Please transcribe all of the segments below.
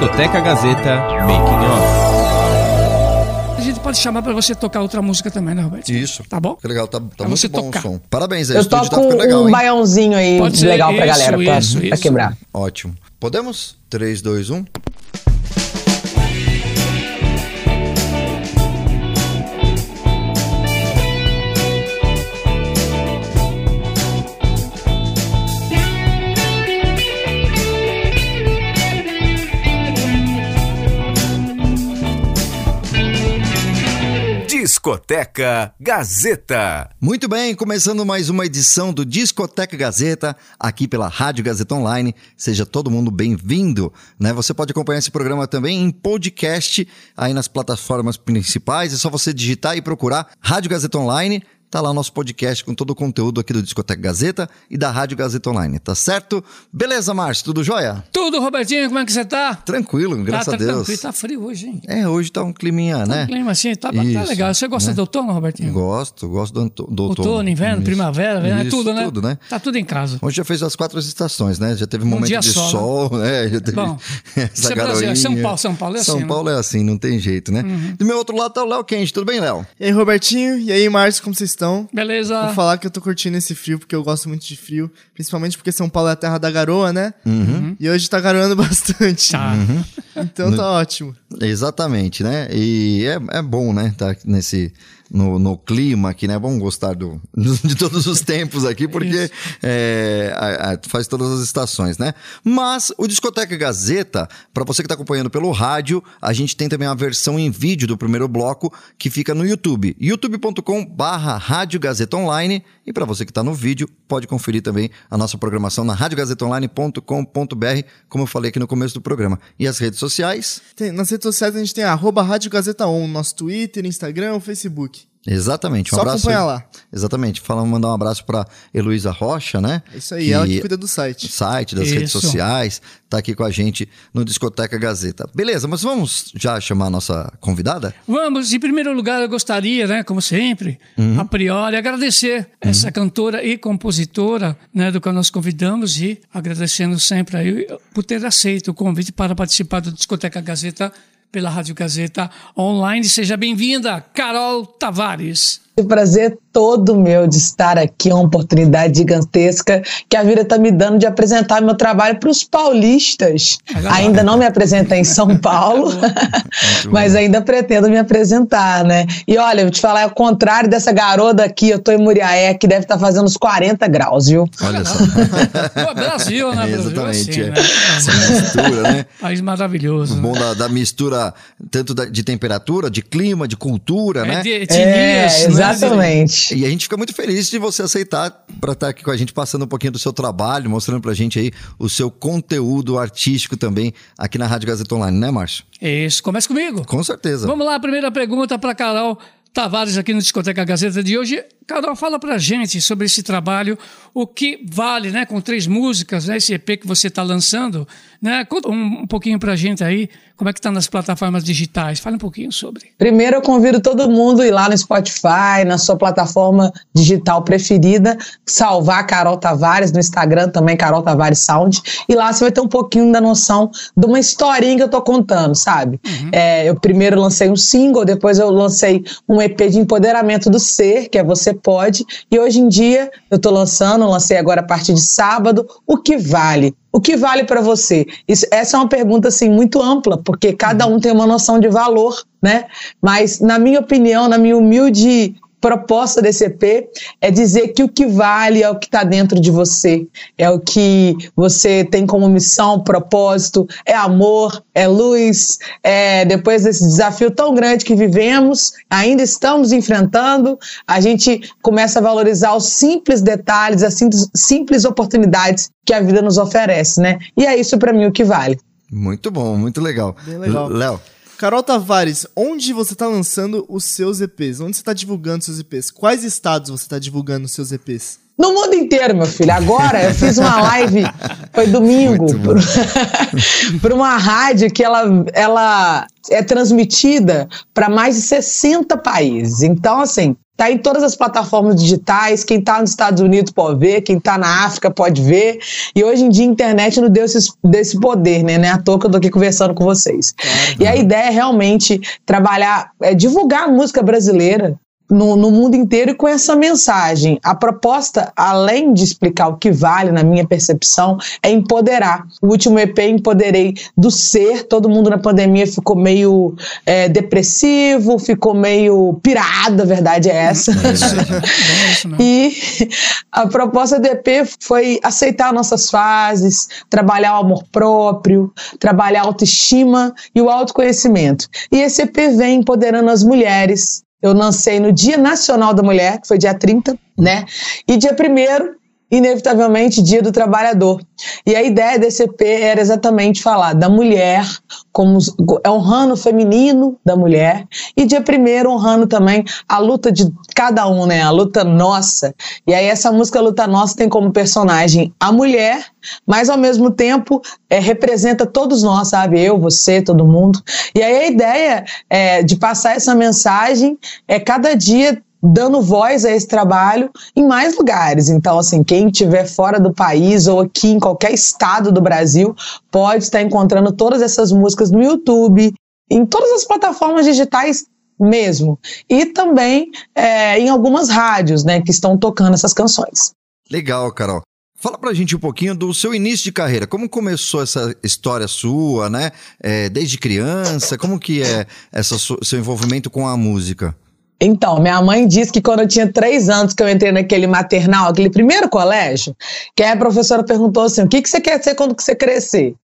Discoteca Gazeta Making Off. A gente pode chamar pra você tocar outra música também, né, Roberto? Isso. Tá bom? Que legal, tá, tá Pra muito você bom tocar. o som. Parabéns, aí, Eu estúdio tá toco ficando legal, um hein? baiãozinho aí Pode ser legal pra isso, galera, pra, isso, pra isso. quebrar. Ótimo. Podemos? 3, 2, 1. Discoteca Gazeta. Muito bem, começando mais uma edição do Discoteca Gazeta, aqui pela Rádio Gazeta Online. Seja todo mundo bem-vindo, né? Você pode acompanhar esse programa também em podcast, aí nas plataformas principais. É só você digitar e procurar Rádio Gazeta Online. Tá lá o nosso podcast com todo o conteúdo aqui do Discoteca Gazeta e da Rádio Gazeta Online, tá certo? Beleza, Márcio, tudo jóia? Tudo, Robertinho, como é que você tá? Tranquilo, graças tá, a Deus. tranquilo, tá frio hoje, hein? É, hoje tá um climinha, né? Um clima assim, tá, tá Isso, legal. Você gosta né? do outono, Robertinho? Gosto, gosto do, anto- do outono. Outono, inverno, Isso. primavera, verão, é Isso, tudo, né? Tudo, né? Tá tudo em casa. Hoje já fez as quatro estações, né? Já teve um momento dia de só, né? sol, né? Já teve Bom, essa isso é Brasil, garoinha. São Paulo- São Paulo é São assim, né? Paulo é assim, não tem jeito, né? Do meu outro lado tá o Léo Quente. Tudo bem, Léo? E aí, Robertinho? E aí, Márcio, como vocês estão? Beleza? Vou falar que eu tô curtindo esse frio, porque eu gosto muito de frio. Principalmente porque São Paulo é a terra da garoa, né? E hoje tá garoando bastante. Tá. Então tá ótimo. Exatamente, né? E é, é bom, né? Tá nesse. No, no clima aqui, né? Bom gostar do, de todos os tempos aqui, porque é, a- a- faz todas as estações, né? Mas o Discoteca Gazeta, para você que tá acompanhando pelo rádio, a gente tem também a versão em vídeo do primeiro bloco que fica no YouTube. youtube.com barra Rádio Gazeta Online. E para você que tá no vídeo, pode conferir também a nossa programação na radiogazetaonline.com.br, como eu falei aqui no começo do programa. E as redes sociais? Tem- nas redes sociais a gente tem a arroba Rádio Gazeta On, nosso Twitter, Instagram, Facebook. Exatamente. Um Só abraço. acompanhar lá. Exatamente. Fala, mandar um abraço para Heloísa Rocha, né? É isso aí, ela que cuida do site. site, das redes Isso. sociais, tá aqui com a gente no Discoteca Gazeta. Beleza, mas vamos já chamar a nossa convidada? Vamos, em primeiro lugar, eu gostaria, né, como sempre, Uhum. a priori, agradecer essa cantora e compositora, né, do qual nós convidamos e agradecendo sempre aí por ter aceito o convite para participar do Discoteca Gazeta pela Rádio Gazeta Online. Seja bem-vinda, Carol Tavares. O prazer todo meu de estar aqui, é uma oportunidade gigantesca que a vida está me dando de apresentar meu trabalho para os paulistas. Ainda não me apresentei em São Paulo, mas ainda pretendo me apresentar, né? E olha, vou te falar, é o contrário dessa garota aqui, eu tô em Muriaé, que deve estar fazendo uns 40 graus, viu? Olha só. Pô, Brasil, né? Brasil, Exatamente. assim, é. né? Essa mistura, né? País maravilhoso. O bom né? da, da mistura, tanto da- de temperatura, de clima, de cultura, É né? de É, etnias, né? E a gente fica muito feliz de você aceitar para estar aqui com a gente, passando um pouquinho do seu trabalho, mostrando pra gente aí o seu conteúdo artístico também aqui na Rádio Gazeta Online, né, Márcio? Isso, começa comigo. Com certeza. Vamos lá, a primeira pergunta para Carol Tavares aqui no Discoteca Gazeta de hoje. Carol, fala pra gente sobre esse trabalho, o que vale, né, com três músicas, né, esse EP que você está lançando, né? Conta um, um pouquinho pra gente aí, como é que tá nas plataformas digitais. Fala um pouquinho sobre. Primeiro, eu convido todo mundo a ir lá no Spotify, na sua plataforma digital preferida, salvar Carol Tavares, no Instagram também, Carol Tavares Sound, e lá você vai ter um pouquinho da noção de uma historinha que eu tô contando, sabe? É, eu primeiro lancei um single, depois eu lancei um EP de empoderamento do ser, que é Você Pode, e hoje em dia eu tô lançando, lancei agora a partir de sábado, o que vale? O que vale para você? Isso- essa é uma pergunta assim muito ampla, porque cada um tem uma noção de valor, né? Mas na minha opinião, na minha humilde proposta desse EP é dizer que o que vale é o que está dentro de você, é o que você tem como missão, propósito, é amor, é luz, é depois desse desafio tão grande que vivemos, ainda estamos enfrentando, a gente começa a valorizar os simples detalhes, as simples, simples oportunidades que a vida nos oferece, né? E é isso para mim o que vale. Muito bom, muito legal. Bem legal. Léo, Carol Tavares, onde você tá lançando os seus EPs? Onde você tá divulgando seus EPs? Quais estados você tá divulgando os seus EPs? No mundo inteiro, meu filho. Agora eu fiz uma live, foi domingo, por, uma rádio que ela, ela é transmitida para mais de 60 países. Então, assim, tá em todas as plataformas digitais. Quem está nos Estados Unidos pode ver, quem está na África pode ver. E hoje em dia a internet nos deu esse, desse poder, né? Não é à toa que eu tô aqui conversando com vocês. Claro. E a ideia é realmente trabalhar, é divulgar a música brasileira no, no, mundo inteiro e com essa mensagem. A proposta, além de explicar o que vale, na minha percepção, é empoderar. O último EP empoderei do ser, todo mundo na pandemia ficou meio é, depressivo, ficou meio pirado, a verdade é essa. É isso, é isso e a proposta do EP foi aceitar nossas fases, trabalhar o amor próprio, trabalhar a autoestima e o autoconhecimento. E esse EP vem empoderando as mulheres, eu lancei no Dia Nacional da Mulher, que foi dia 30, né? E dia 1 inevitavelmente, Dia do Trabalhador. E a ideia desse EP era exatamente falar da mulher, como é honrando o feminino da mulher, e dia primeiro honrando também a luta de cada um, né? A luta nossa. E aí essa música Luta Nossa tem como personagem a mulher, mas ao mesmo tempo é, representa todos nós, sabe? Eu, você, todo mundo. E aí a ideia é, de passar essa mensagem é cada dia dando voz a esse trabalho em mais lugares. Então, assim, quem estiver fora do país ou aqui em qualquer estado do Brasil pode estar encontrando todas essas músicas no YouTube, em todas as plataformas digitais mesmo. E também é, em algumas rádios, né, que estão tocando essas canções. Legal, Carol. Fala pra gente um pouquinho do seu início de carreira. Como começou essa história sua, né? É, desde criança, como que é essa, seu envolvimento com a música? Então, minha mãe disse que quando eu tinha três anos que eu entrei naquele maternal, aquele primeiro colégio, que a professora perguntou assim: o que, que você quer ser quando você crescer?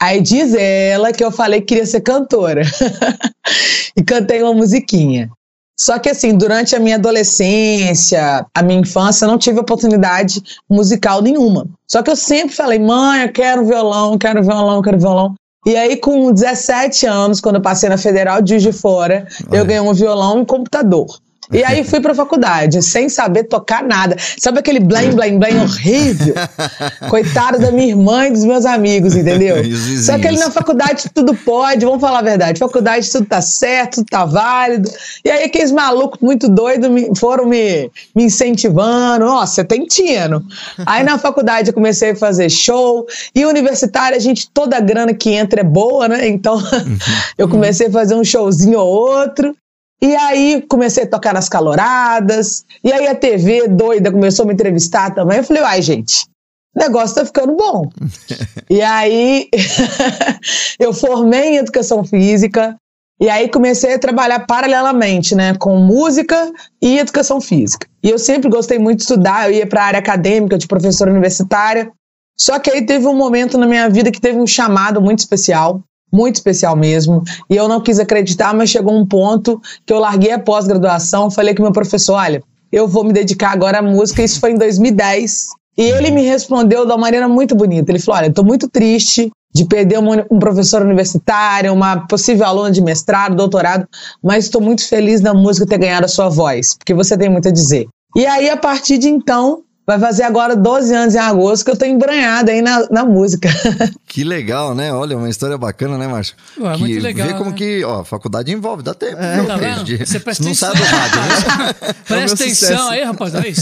Aí diz ela que eu falei que queria ser cantora. e cantei uma musiquinha. Só que assim, durante a minha adolescência, a minha infância, eu não tive oportunidade musical nenhuma. Só que eu sempre falei, mãe, eu quero violão, quero violão, quero violão. E aí, com 17 anos, quando eu passei na Federal de Juiz de Fora, Olha. eu ganhei um violão e um computador. E aí fui pra faculdade, sem saber tocar nada. Sabe aquele blém, blém, blém horrível? Coitado da minha irmã e dos meus amigos, entendeu? Só que ali na faculdade tudo pode, vamos falar a verdade. Faculdade tudo tá certo, tudo tá válido. E aí aqueles malucos muito doidos me, foram me, me incentivando. Nossa, você tem tino. Aí na faculdade eu comecei a fazer show. E universitária, a gente, toda a grana que entra é boa, né? Então eu comecei a fazer um showzinho ou outro. E aí comecei a tocar nas caloradas, e aí a TV doida começou a me entrevistar também. Eu falei, ai, gente, o negócio tá ficando bom. e aí eu formei em educação física, e aí comecei a trabalhar paralelamente, né, com música e educação física. E eu sempre gostei muito de estudar, eu ia para a área acadêmica, de professora universitária. Só que aí teve um momento na minha vida que teve um chamado muito especial, muito especial mesmo. E eu não quis acreditar, mas chegou um ponto que eu larguei a pós-graduação, falei com meu professor, olha, eu vou me dedicar agora à música, isso foi em 2010. E ele me respondeu de uma maneira muito bonita. Ele falou: Olha, estou muito triste de perder um, professor universitário, uma possível aluna de mestrado, doutorado, mas estou muito feliz na música ter ganhado a sua voz, porque você tem muito a dizer. E aí, a partir de então, Vai fazer agora 12 anos em agosto que eu tô embranhada aí na, na música. Que legal, né? Olha, uma história bacana, né, Márcio? Ué, muito legal. Vê como né? que, ó, faculdade envolve, dá tempo. É, tá de, Você presta não sabe do rádio, né? presta atenção aí, rapaz. Aí,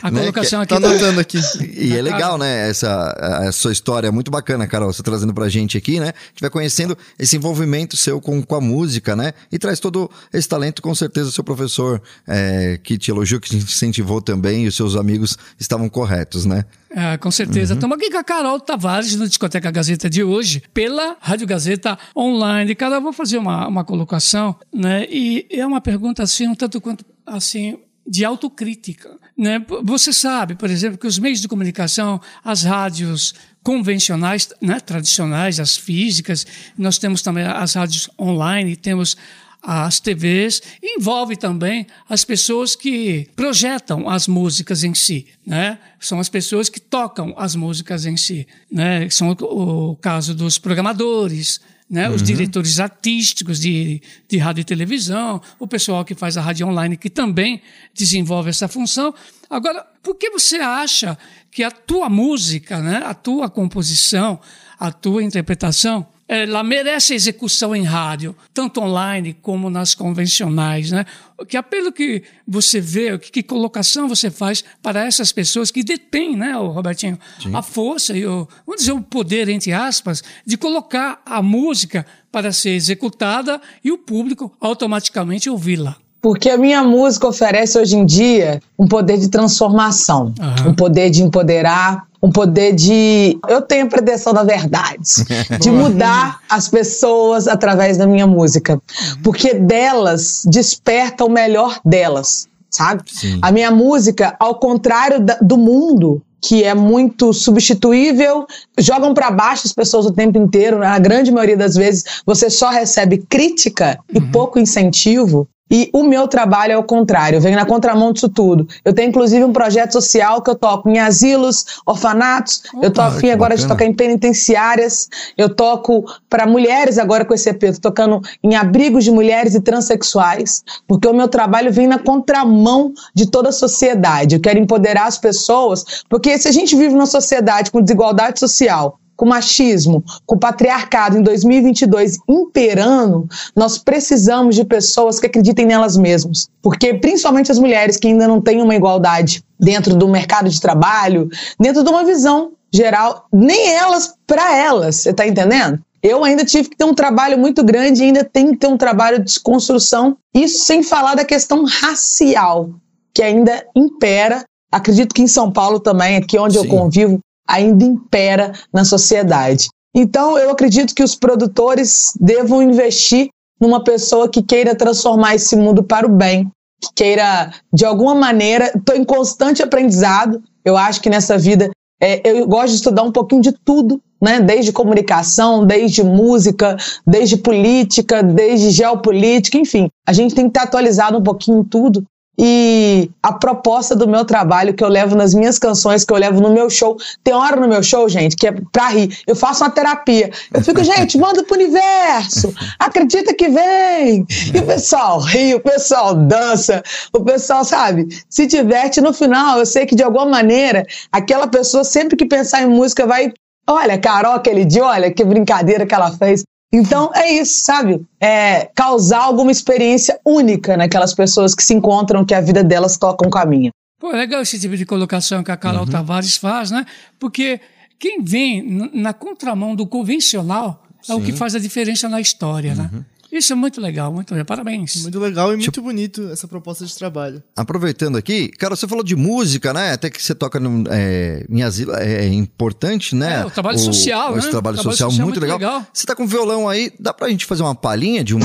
a né? colocação aqui. Tá anotando aqui. E é legal, né? Essa a sua história é muito bacana, Carol, você trazendo pra gente aqui, né? A gente vai conhecendo esse envolvimento seu com, com a música, né? E traz todo esse talento, com certeza, o seu professor é, que te elogiou, que te incentivou também, e os seus amigos estavam corretos, né? É, com certeza. Estamos uhum. aqui com a Carol Tavares, na Discoteca Gazeta de hoje, pela Rádio Gazeta Online. Carol, vou fazer uma, uma colocação, né? E é uma pergunta assim, um tanto quanto assim, de autocrítica. Né? Você sabe, por exemplo, que os meios de comunicação, as rádios convencionais, né, tradicionais, as físicas, nós temos também as rádios online, temos as TVs, envolve também as pessoas que projetam as músicas em si, né? São as pessoas que tocam as músicas em si, né? São o, o caso dos programadores, né? Os diretores artísticos de, de rádio e televisão, o pessoal que faz a rádio online que também desenvolve essa função. Agora, por que você acha que a tua música, né? A tua composição, a tua interpretação ela merece execução em rádio, tanto online como nas convencionais, né? Que apelo que você vê, que, que colocação você faz para essas pessoas que detêm, né, o Robertinho, a força e o, vamos dizer, o poder, entre aspas, de colocar a música para ser executada e o público automaticamente ouvi-la. Porque a minha música oferece hoje em dia um poder de transformação, Aham. um poder de empoderar, um poder de. Eu tenho a pretensão da verdade, de mudar as pessoas através da minha música. Porque delas desperta o melhor delas, sabe? Sim. A minha música, ao contrário da- do mundo, que é muito substituível, jogam para baixo as pessoas o tempo inteiro, né? a grande maioria das vezes você só recebe crítica e pouco incentivo. E o meu trabalho é o contrário, eu venho na contramão disso tudo. Eu tenho inclusive um projeto social que eu toco em asilos, orfanatos, eu tô Opa, afim que agora de tocar em penitenciárias, eu toco para mulheres agora com esse EP, eu tô tocando em abrigos de mulheres e transexuais, porque o meu trabalho vem na contramão de toda a sociedade. Eu quero empoderar as pessoas, porque se a gente vive numa sociedade com desigualdade social, com machismo, com patriarcado em 2022 imperando, nós precisamos de pessoas que acreditem nelas mesmas. Porque, principalmente as mulheres que ainda não têm uma igualdade dentro do mercado de trabalho, dentro de uma visão geral, nem elas para elas, você tá entendendo? Eu ainda tive que ter um trabalho muito grande e ainda tenho que ter um trabalho de desconstrução. Isso sem falar da questão racial, que ainda impera. Acredito que em São Paulo também, aqui onde eu Sim. convivo, ainda impera na sociedade. Então, eu acredito que os produtores devam investir numa pessoa que queira transformar esse mundo para o bem, que queira, de alguma maneira, estou em constante aprendizado. Eu acho que nessa vida é, eu gosto de estudar um pouquinho de tudo, né? Desde comunicação, desde música, desde política, desde geopolítica, enfim. A gente tem que estar atualizado um pouquinho em tudo. E a proposta do meu trabalho que eu levo nas minhas canções, que eu levo no meu show, tem hora no meu show, gente, que é pra rir. Eu faço uma terapia. Eu fico, gente, manda pro universo. Acredita que vem. E o pessoal ri, o pessoal dança, o pessoal, sabe, se diverte. No final, eu sei que de alguma maneira, aquela pessoa, sempre que pensar em música, vai. Olha, Carol, aquele dia, olha que brincadeira que ela fez. Então é isso, sabe? É causar alguma experiência única naquelas pessoas que se encontram, que a vida delas toca um caminho. Pô, é legal esse tipo de colocação que a Carol Tavares faz, né? Porque quem vem na contramão do convencional é o que faz a diferença na história, né? Isso é muito legal, muito legal. Parabéns. Muito legal e muito bonito essa proposta de trabalho. Aproveitando aqui, cara, você falou de música, né? Até que você toca no, é, em asilo, é importante, né? É, o trabalho social, Esse né? trabalho, Trabalho social, social muito, muito legal. legal. Você tá com violão aí, dá pra gente fazer uma palhinha de um,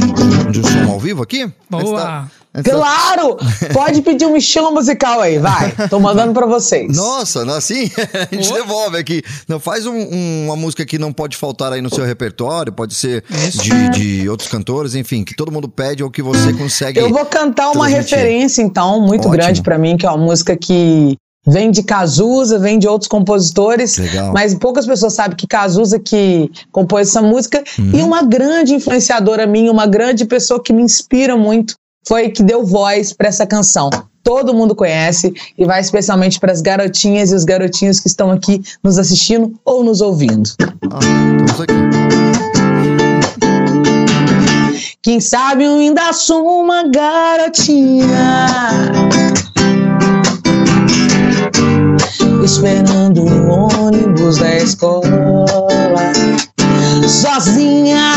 de um som ao vivo aqui? Boa. Da- Claro! Pode pedir um estilo musical aí, vai. Tô mandando pra vocês. Nossa, não, assim a gente devolve aqui. Não, faz um- um- uma música que não pode faltar aí no seu repertório, pode ser de, de outros cantores, enfim, que todo mundo pede ou que você consegue. Eu vou cantar uma transmitir. referência, então, muito Ótimo. grande pra mim, que é uma música que vem de Cazuza, vem de outros compositores, Legal. mas poucas pessoas sabem que Cazuza que compôs essa música Uhum. e uma grande influenciadora minha, uma grande pessoa que me inspira muito, foi que deu voz pra essa canção. Todo mundo conhece e vai especialmente para as garotinhas e os garotinhos que estão aqui nos assistindo ou nos ouvindo. Ah, estamos aqui. Quem sabe eu ainda sou uma garotinha Esperando o ônibus da escola Sozinha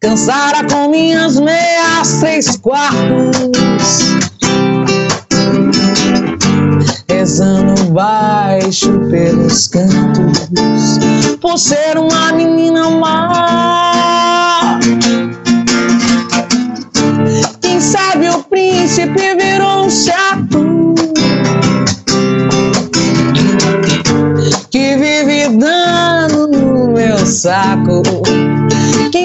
Cansada com minhas meias três quartos Rezando baixo pelos cantos. Por ser uma menina má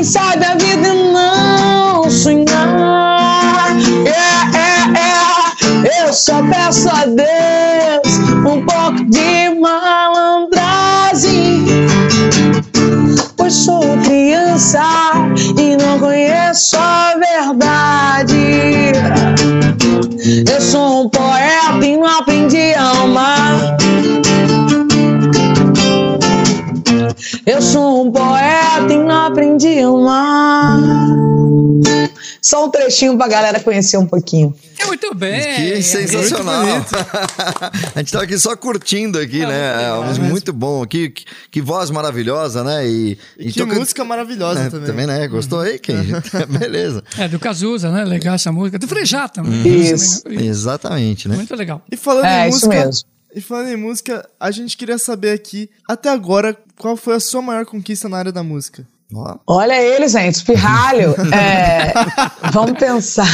Quem sabe a vida não sonhar. É, é, é. Eu só peço a Trechinho pra galera conhecer um pouquinho. É muito bem. Que sensacional. a gente tava aqui só curtindo aqui, né? É, muito, muito bom. Que, que, que voz maravilhosa, né? E, e que toca... música maravilhosa é, também. Também, né? Gostou aí, quem? Beleza. É, do Cazuza, né? Legal essa música. Do Frejá também. Isso. Exatamente, né? Muito legal. E falando É, em isso música. mesmo. E falando em música, a gente queria saber aqui, até agora, qual foi a sua maior conquista na área da música? Olha ele, gente, espirralho. É, vamos pensar.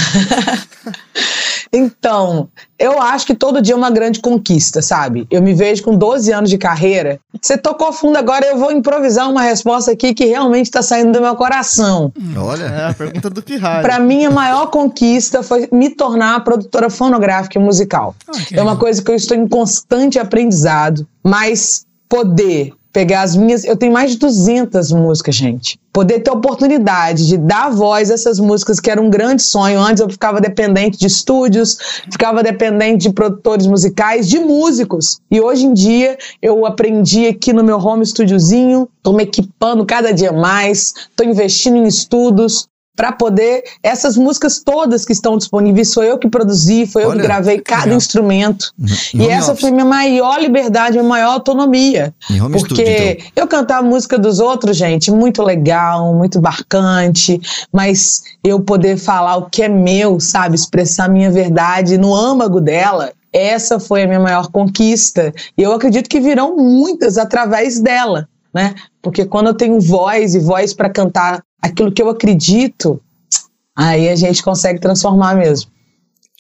Então, eu acho que todo dia é uma grande conquista, sabe? Eu me vejo com 12 anos de carreira. Você tocou fundo agora, eu vou improvisar uma resposta aqui que realmente está saindo do meu coração. Olha. É a pergunta do Pirralho. Para mim, a maior conquista foi me tornar produtora fonográfica e musical. Ah, que é uma coisa que eu estou em constante aprendizado, mas poder pegar as minhas. Eu tenho mais de 200 músicas, gente. Poder ter a oportunidade de dar voz a essas músicas, que era um grande sonho. Antes eu ficava dependente de estúdios, ficava dependente de produtores musicais, de músicos. E hoje em dia eu aprendi aqui no meu home studiozinho, estou me equipando cada dia mais, estou investindo em estudos para poder essas músicas todas que estão disponíveis sou eu que produzi, foi eu Olha, que gravei cada legal. instrumento. Em E essa office. foi minha maior liberdade, minha maior autonomia. Porque studio, então. eu cantar a música dos outros, gente, muito legal, muito marcante, mas eu poder falar o que é meu, sabe, expressar minha verdade no âmago dela. Essa foi a minha maior conquista. E eu acredito que virão muitas através dela, né? Porque quando eu tenho voz e voz para cantar aquilo que eu acredito, aí a gente consegue transformar mesmo.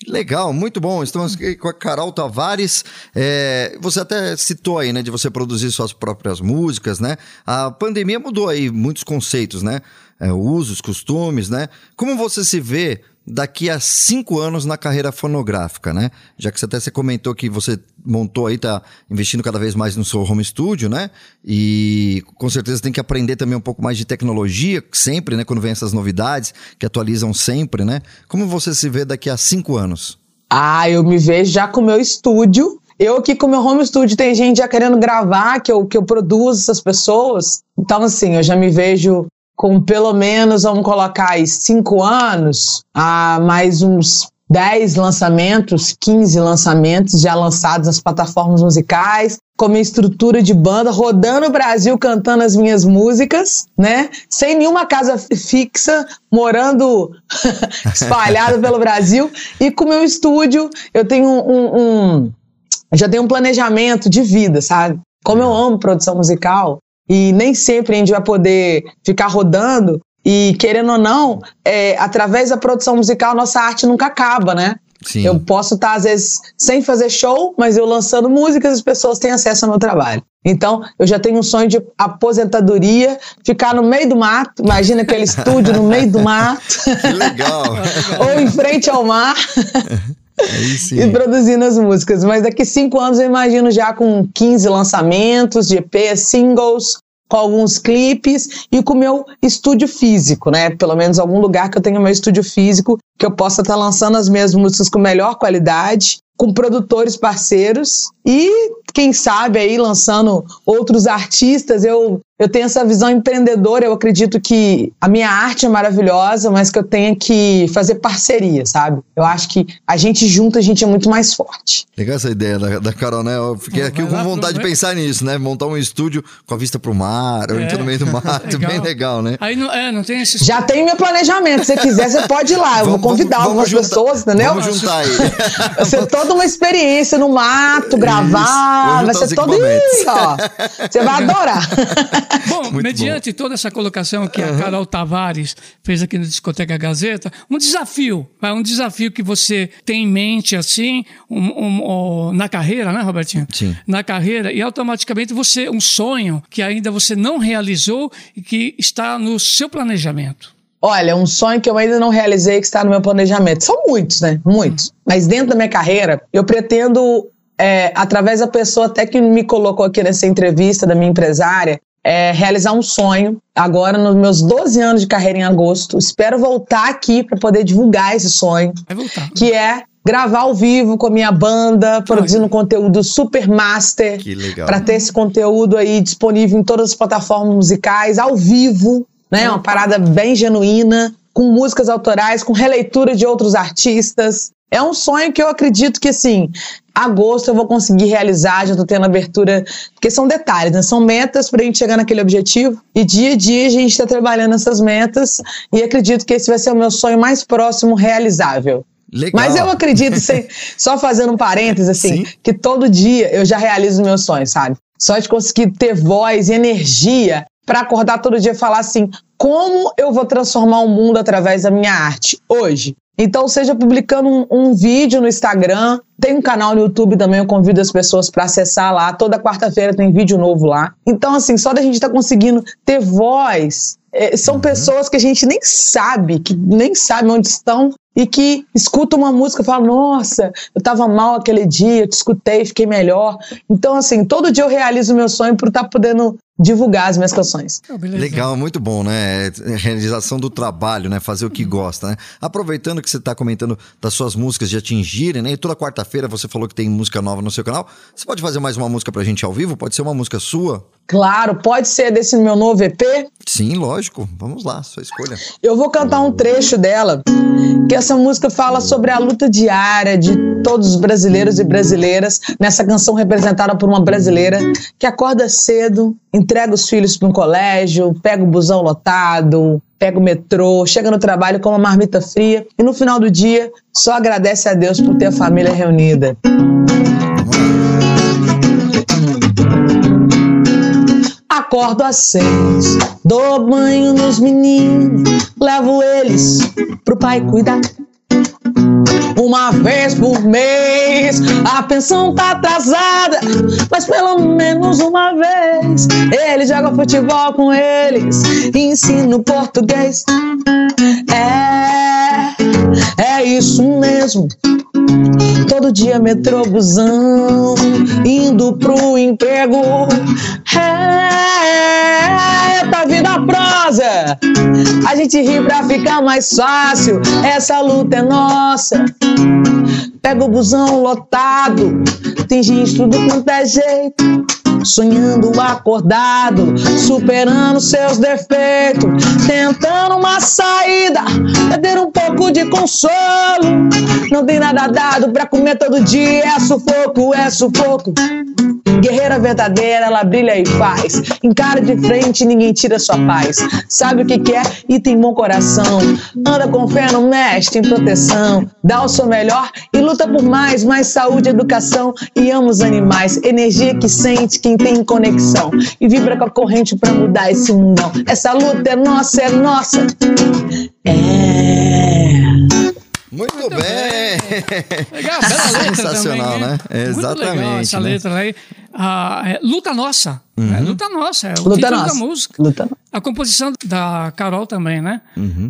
Legal, muito bom. Estamos aqui com a Carol Tavares. É, você até citou aí, né, de você produzir suas próprias músicas, né? A pandemia mudou aí muitos conceitos, né? É, usos, costumes, né? Como você se vê daqui a cinco anos na carreira fonográfica, né? Já que você até você comentou que você montou aí, tá investindo cada vez mais no seu home studio, né? E com certeza tem que aprender também um pouco mais de tecnologia, sempre, né? Quando vem essas novidades que atualizam sempre, né? Como você se vê daqui a cinco anos? Ah, eu me vejo já com o meu estúdio. Eu aqui com o meu home studio, tem gente já querendo gravar, que eu, que eu produzo essas pessoas. Então, assim, eu já me vejo com pelo menos, vamos colocar aí, cinco anos, a mais uns 10 lançamentos, 15 lançamentos já lançados nas plataformas musicais, com minha estrutura de banda, rodando o Brasil cantando as minhas músicas, né? Sem nenhuma casa fi- fixa, morando espalhado pelo Brasil. E com meu estúdio, eu tenho um, um- eu já tenho um planejamento de vida, sabe? Como eu amo produção musical, e nem sempre a gente vai poder ficar rodando, e querendo ou não, é, através da produção musical, nossa arte nunca acaba, né? Sim. Eu posso estar, às vezes, sem fazer show, mas eu lançando músicas, as pessoas têm acesso ao meu trabalho. Então, eu já tenho um sonho de aposentadoria, ficar no meio do mato, imagina aquele estúdio no meio do mato, Que legal. ou em frente ao mar. e produzindo as músicas. Mas daqui cinco anos eu imagino já com 15 lançamentos de EP, singles, com alguns clipes e com o meu estúdio físico, né? Pelo menos algum lugar que eu tenha meu estúdio físico, que eu possa estar lançando as minhas músicas com melhor qualidade, com produtores parceiros e, quem sabe, aí lançando outros artistas. Eu, eu tenho essa visão empreendedora, eu acredito que a minha arte é maravilhosa, mas que eu tenho que fazer parceria, sabe? Eu acho que a gente junto, a gente é muito mais forte. Legal essa ideia da, da Carol, né? Eu fiquei aqui com vontade pro- de pensar nisso, né? Montar um estúdio com a vista pro mar, ou É. então no meio do mato, bem legal, né? Aí não, é, não tem esse. Já tem meu planejamento. Se você quiser, você pode ir lá. Eu Vamos- vou convidar vamos- algumas vamos juntar- pessoas, entendeu? Vamos juntar aí. Vai ser toda uma experiência no mato, gravar. Vai ser todo. Ih, ó. Você vai adorar. Bom, Muito mediante toda essa colocação que a Carol Tavares fez aqui no Discoteca Gazeta, um desafio, vai, um desafio que você tem em mente assim, um- um- um- na carreira, né, Robertinho? Sim. Na carreira, e automaticamente você, um sonho que ainda você não realizou e que está no seu planejamento. Olha, um sonho que eu ainda não realizei que está no meu planejamento. São muitos, né? Muitos. Mas dentro da minha carreira, eu pretendo, é, através da pessoa até que me colocou aqui nessa entrevista, da minha empresária, é, realizar um sonho. Agora, nos meus 12 anos de carreira em agosto, espero voltar aqui para poder divulgar esse sonho, Vai voltar. que é gravar ao vivo com a minha banda, produzindo conteúdo super master. Que legal. Para ter esse conteúdo aí disponível em todas as plataformas musicais, ao vivo, né? Uma parada bem genuína, com músicas autorais, com releitura de outros artistas. É um sonho que eu acredito que, assim, agosto eu vou conseguir realizar, já tô tendo abertura, porque são detalhes, né? São metas pra gente chegar naquele objetivo. E dia a dia a gente está trabalhando essas metas e acredito que esse vai ser o meu sonho mais próximo realizável. Legal. Mas eu acredito, sem- só fazendo um parênteses, assim, Sim. que todo dia eu já realizo meus sonhos, sabe? Só de conseguir ter voz e energia para acordar todo dia e falar assim: como eu vou transformar o mundo através da minha arte hoje? Então, seja publicando um, um vídeo no Instagram, tem um canal no YouTube também, eu convido as pessoas para acessar lá. Toda quarta-feira tem vídeo novo lá. Então, assim, só da gente estar conseguindo ter voz, eh, são pessoas que a gente nem sabe, que nem sabe onde estão e que escuta uma música e fala: Nossa, eu tava mal aquele dia, eu te escutei, fiquei melhor. Então, assim, todo dia eu realizo o meu sonho por estar podendo divulgar as minhas canções. Oh. Legal, muito bom, né? É, Realização do trabalho, né? Fazer o que gosta, né? Aproveitando que você está comentando das suas músicas de atingirem, né? E toda quarta-feira você falou que tem música nova no seu canal. Você pode fazer mais uma música pra gente ao vivo? Pode ser uma música sua? Claro, pode ser desse meu novo EP. Sim, lógico. Vamos lá, sua escolha. Eu vou cantar um trecho dela, que essa música fala sobre a luta diária de todos os brasileiros e brasileiras, nessa canção representada por uma brasileira que acorda cedo, entrega os filhos para um colégio, pega o busão lotado, pega o metrô, chega no trabalho com uma marmita fria e no final do dia só agradece a Deus por ter a família reunida. Acordo às seis, dou banho nos meninos, levo eles pro pai cuidar. Uma vez por mês, a pensão tá atrasada, mas pelo menos uma vez ele joga futebol com eles e português. É, é isso mesmo. Todo dia metrô, busão, indo pro emprego. É, tá vindo a prosa. A gente ri pra ficar mais fácil. Essa luta é nossa. Pega o busão lotado. Tem gente tudo quanto é jeito. Sonhando acordado, superando seus defeitos, tentando uma saída, perder um pouco de consolo. Não tem nada dado pra comer todo dia, é sufoco, é sufoco. Guerreira verdadeira, ela brilha e faz. Encara de frente, ninguém tira sua paz. Sabe o que quer e tem bom coração. Anda com fé no mestre, em proteção. Dá o seu melhor e luta por mais, mais saúde, educação e ama os animais. Energia que sente quem tem conexão e vibra com a corrente pra mudar esse mundão. Essa luta é nossa, é nossa. É. Muito, bem! Legal, bela letra Sensacional, também, né? Muito Exatamente, legal essa né? letra aí. Ah, é, luta Nossa. É, luta Nossa, é o Luta título nossa. da música. Luta. A composição da Carol também, né?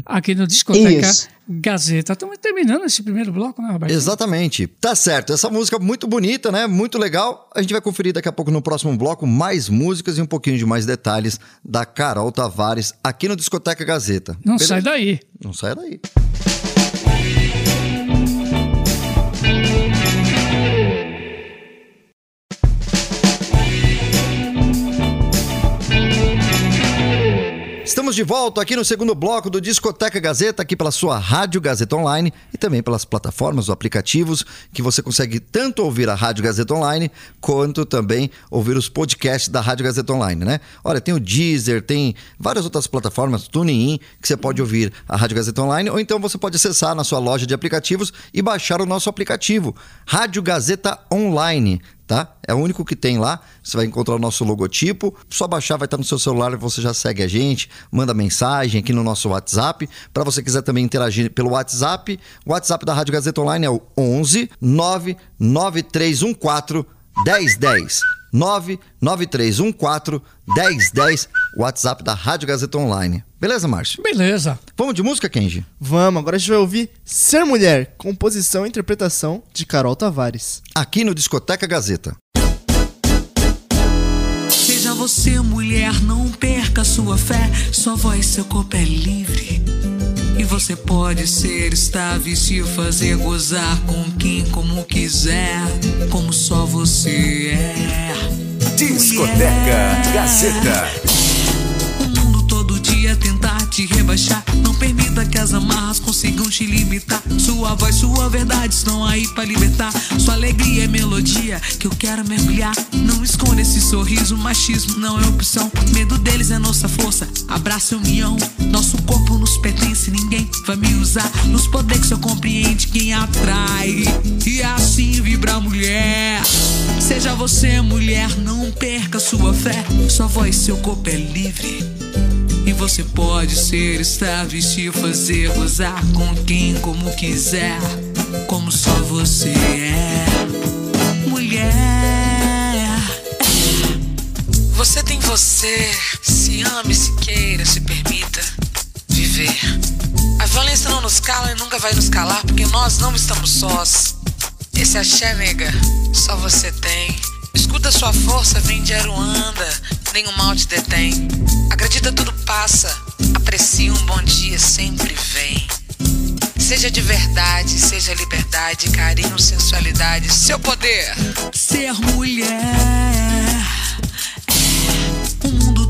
Aqui no Discoteca Isso. Gazeta. Estamos terminando esse primeiro bloco, né, Roberto? Exatamente. Tá certo. Essa música muito bonita, né? Muito legal. A gente vai conferir daqui a pouco no próximo bloco mais músicas e um pouquinho de mais detalhes da Carol Tavares aqui no Discoteca Gazeta. Não Beleza? sai daí. Não sai daí. Estamos Estamos de volta aqui no segundo bloco do Discoteca Gazeta, aqui pela sua Rádio Gazeta Online e também pelas plataformas aplicativos que você consegue tanto ouvir a Rádio Gazeta Online quanto também ouvir os podcasts da Rádio Gazeta Online, né? Olha, tem o Deezer, tem várias outras plataformas, TuneIn, que você pode ouvir a Rádio Gazeta Online ou então você pode acessar na sua loja de aplicativos e baixar o nosso aplicativo, Rádio Gazeta Online tá? É o único que tem lá. Você vai encontrar o nosso logotipo. Só baixar, vai estar no seu celular e você já segue a gente, manda mensagem aqui no nosso WhatsApp. Para você quiser também interagir pelo WhatsApp, o WhatsApp da Rádio Gazeta Online é o 11 99314 1010. 99314 1010, WhatsApp da Rádio Gazeta Online. Beleza, Márcio? Beleza. Vamos de música, Kenji? Vamos, agora a gente vai ouvir Ser Mulher, composição e interpretação de Carol Tavares. Aqui no Discoteca Gazeta. Seja você mulher, não perca sua fé, sua voz, seu corpo é livre. E você pode ser estável e se fazer gozar com quem como quiser, como só você é. Discoteca Gazeta. Te rebaixar. Não permita que as amarras consigam te limitar. Sua voz, sua verdade estão aí pra libertar. Sua alegria é melodia que eu quero mergulhar. Não esconda esse sorriso, machismo não é opção. Medo deles é nossa força, abraça a união. Nosso corpo nos pertence, ninguém vai me usar. Nos poder que só compreende quem atrai. E assim vibra a mulher. Seja você mulher, não perca sua fé. Sua voz, seu corpo é livre. E você pode ser, estar, vestir, fazer, gozar com quem como quiser, como só você é. Mulher, você tem você, se ame, se queira, se permita viver. A violência não nos cala e nunca vai nos calar, porque nós não estamos sós. Esse axé, nega, só você tem. Escuta sua força, vem de Aruanda, nenhum mal te detém. Acredita, tudo passa. Aprecia um bom dia, sempre vem. Seja de verdade, seja liberdade, carinho, sensualidade, seu poder. Ser mulher.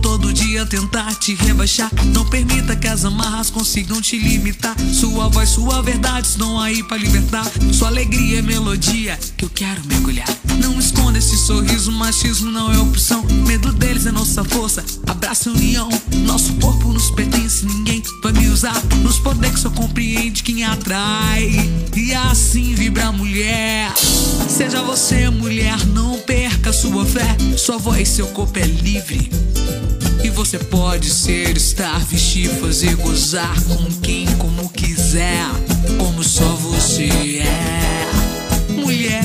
Todo dia tentar te rebaixar. Não permita que as amarras consigam te limitar. Sua voz, sua verdade estão aí pra libertar. Sua alegria é melodia que eu quero mergulhar. Não esconda esse sorriso, machismo não é opção. Medo deles é nossa força. Abraça a união. Nosso corpo nos pertence, ninguém vai me usar. Nos poder que só compreende quem atrai. E assim vibra a mulher. Seja você mulher, não perca sua fé. Sua voz, seu corpo é livre. E você pode ser, estar, vestir, fazer, gozar com quem como quiser, como só você é. Mulher.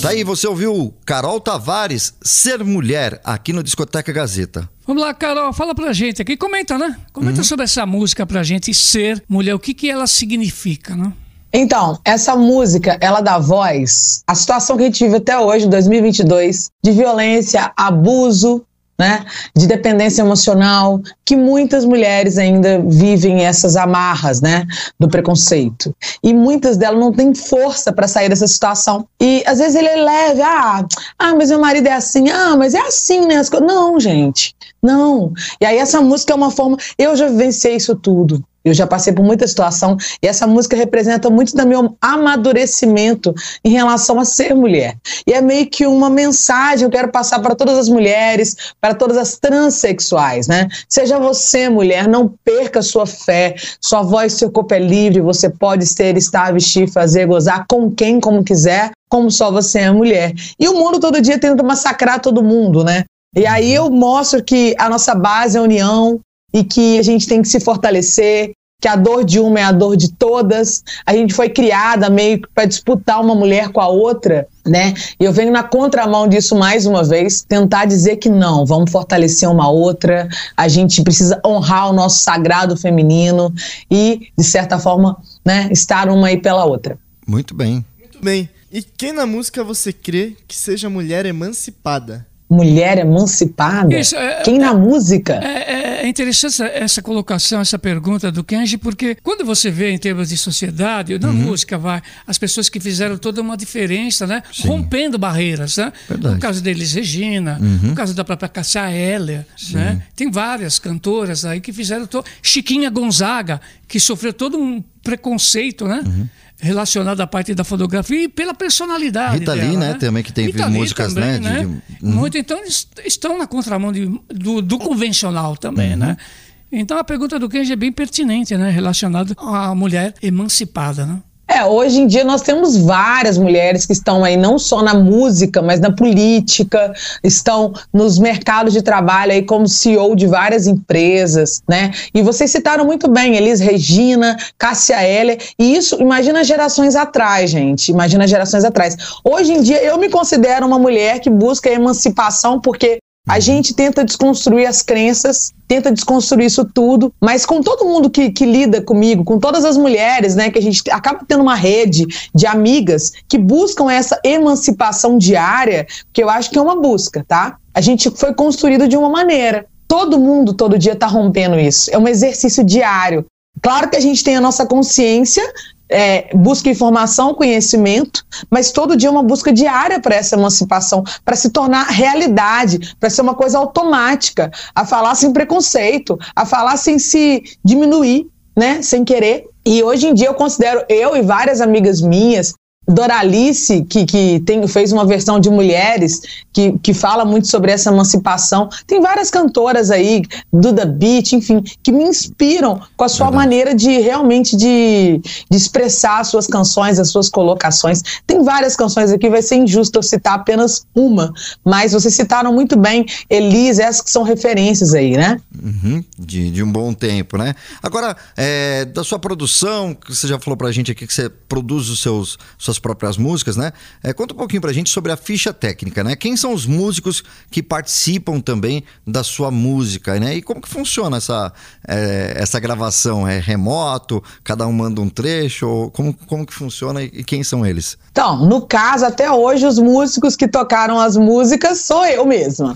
Tá aí, você ouviu Carol Tavares, Ser Mulher, aqui no Discoteca Gazeta. Vamos lá, Carol, fala pra gente aqui. Comenta, né? Comenta sobre essa música pra gente, Ser Mulher. O que, que ela significa, né? Então, essa música, ela dá voz à situação que a gente vive até hoje, 2022, de violência, abuso, né, de dependência emocional, que muitas mulheres ainda vivem essas amarras, né, do preconceito. E muitas delas não têm força para sair dessa situação. E às vezes ele é leve, ah, ah, mas meu marido é assim, ah, mas é assim, né? As. Não, gente, não. E aí essa música é uma forma, eu já vivenciei isso tudo. Eu já passei por muita situação e essa música representa muito do meu amadurecimento em relação a ser mulher. E é meio que uma mensagem que eu quero passar para todas as mulheres, para todas as transexuais, né? Seja você mulher, não perca sua fé, sua voz, seu corpo é livre, você pode ser, estar, vestir, fazer, gozar com quem, como quiser, como só você é mulher. E o mundo todo dia tenta massacrar todo mundo, né? E aí eu mostro que a nossa base é a união, e que a gente tem que se fortalecer, que a dor de uma é a dor de todas. A gente foi criada meio que para disputar uma mulher com a outra, né? E eu venho na contramão disso mais uma vez, tentar dizer que não, vamos fortalecer uma outra, a gente precisa honrar o nosso sagrado feminino e, de certa forma, né, estar uma aí pela outra. Muito bem. Muito bem. E quem na música você crê que seja mulher emancipada? Mulher emancipada? Isso, é- Quem na música? É, é- é interessante essa, essa colocação, essa pergunta do Kenji, porque quando você vê em termos de sociedade, na música vai, as pessoas que fizeram toda uma diferença, né? Rompendo barreiras, né? Verdade. No caso deles, Regina, no caso da própria Cássia Eller, né? Tem várias cantoras aí que fizeram to... Chiquinha Gonzaga, que sofreu todo um preconceito, né? Relacionado à parte da fotografia e pela personalidade. Rita dela, Lee, né? Também que tem Rita músicas, também, né, de- de- Muito, então eles estão na contramão de- do, do convencional também, né? Então a pergunta do Kenji é bem pertinente, né? Relacionada à mulher emancipada, né? É, hoje em dia nós temos várias mulheres que estão aí não só na música, mas na política, estão nos mercados de trabalho aí como CEO de várias empresas, né? E vocês citaram muito bem, Elis Regina, Cássia Heller, e isso, imagina gerações atrás, gente, imagina gerações atrás. Hoje em dia eu me considero uma mulher que busca emancipação porque a gente tenta desconstruir as crenças, tenta desconstruir isso tudo, mas com todo mundo que, que lida comigo, com todas as mulheres, né, que a gente acaba tendo uma rede de amigas que buscam essa emancipação diária, que eu acho que é uma busca, tá? A gente foi construído de uma maneira. Todo mundo, todo dia, tá rompendo isso. É um exercício diário. Claro que a gente tem a nossa consciência, é, busca informação, conhecimento, mas todo dia uma busca diária para essa emancipação, para se tornar realidade, para ser uma coisa automática, a falar sem preconceito, a falar sem se diminuir, né, sem querer. E hoje em dia eu considero eu e várias amigas minhas Doralice, que, que tem, fez uma versão de Mulheres, que, que fala muito sobre essa emancipação. Tem várias cantoras aí, Duda Beat, enfim, que me inspiram com a sua maneira de realmente de, de expressar as suas canções, as suas colocações. Tem várias canções aqui, vai ser injusto eu citar apenas uma, mas vocês citaram muito bem, Elis, essas que são referências aí, né? Uhum, de, de um bom tempo, né? Agora, é, da sua produção, que você já falou pra gente aqui que você produz os seus, suas próprias músicas, né? É, conta um pouquinho pra gente sobre a ficha técnica, né? Quem são os músicos que participam também da sua música, né? E como que funciona essa, é, essa gravação? É remoto? Cada um manda um trecho? Ou como, como que funciona e quem são eles? Então, no caso, até hoje, os músicos que tocaram as músicas sou eu mesma.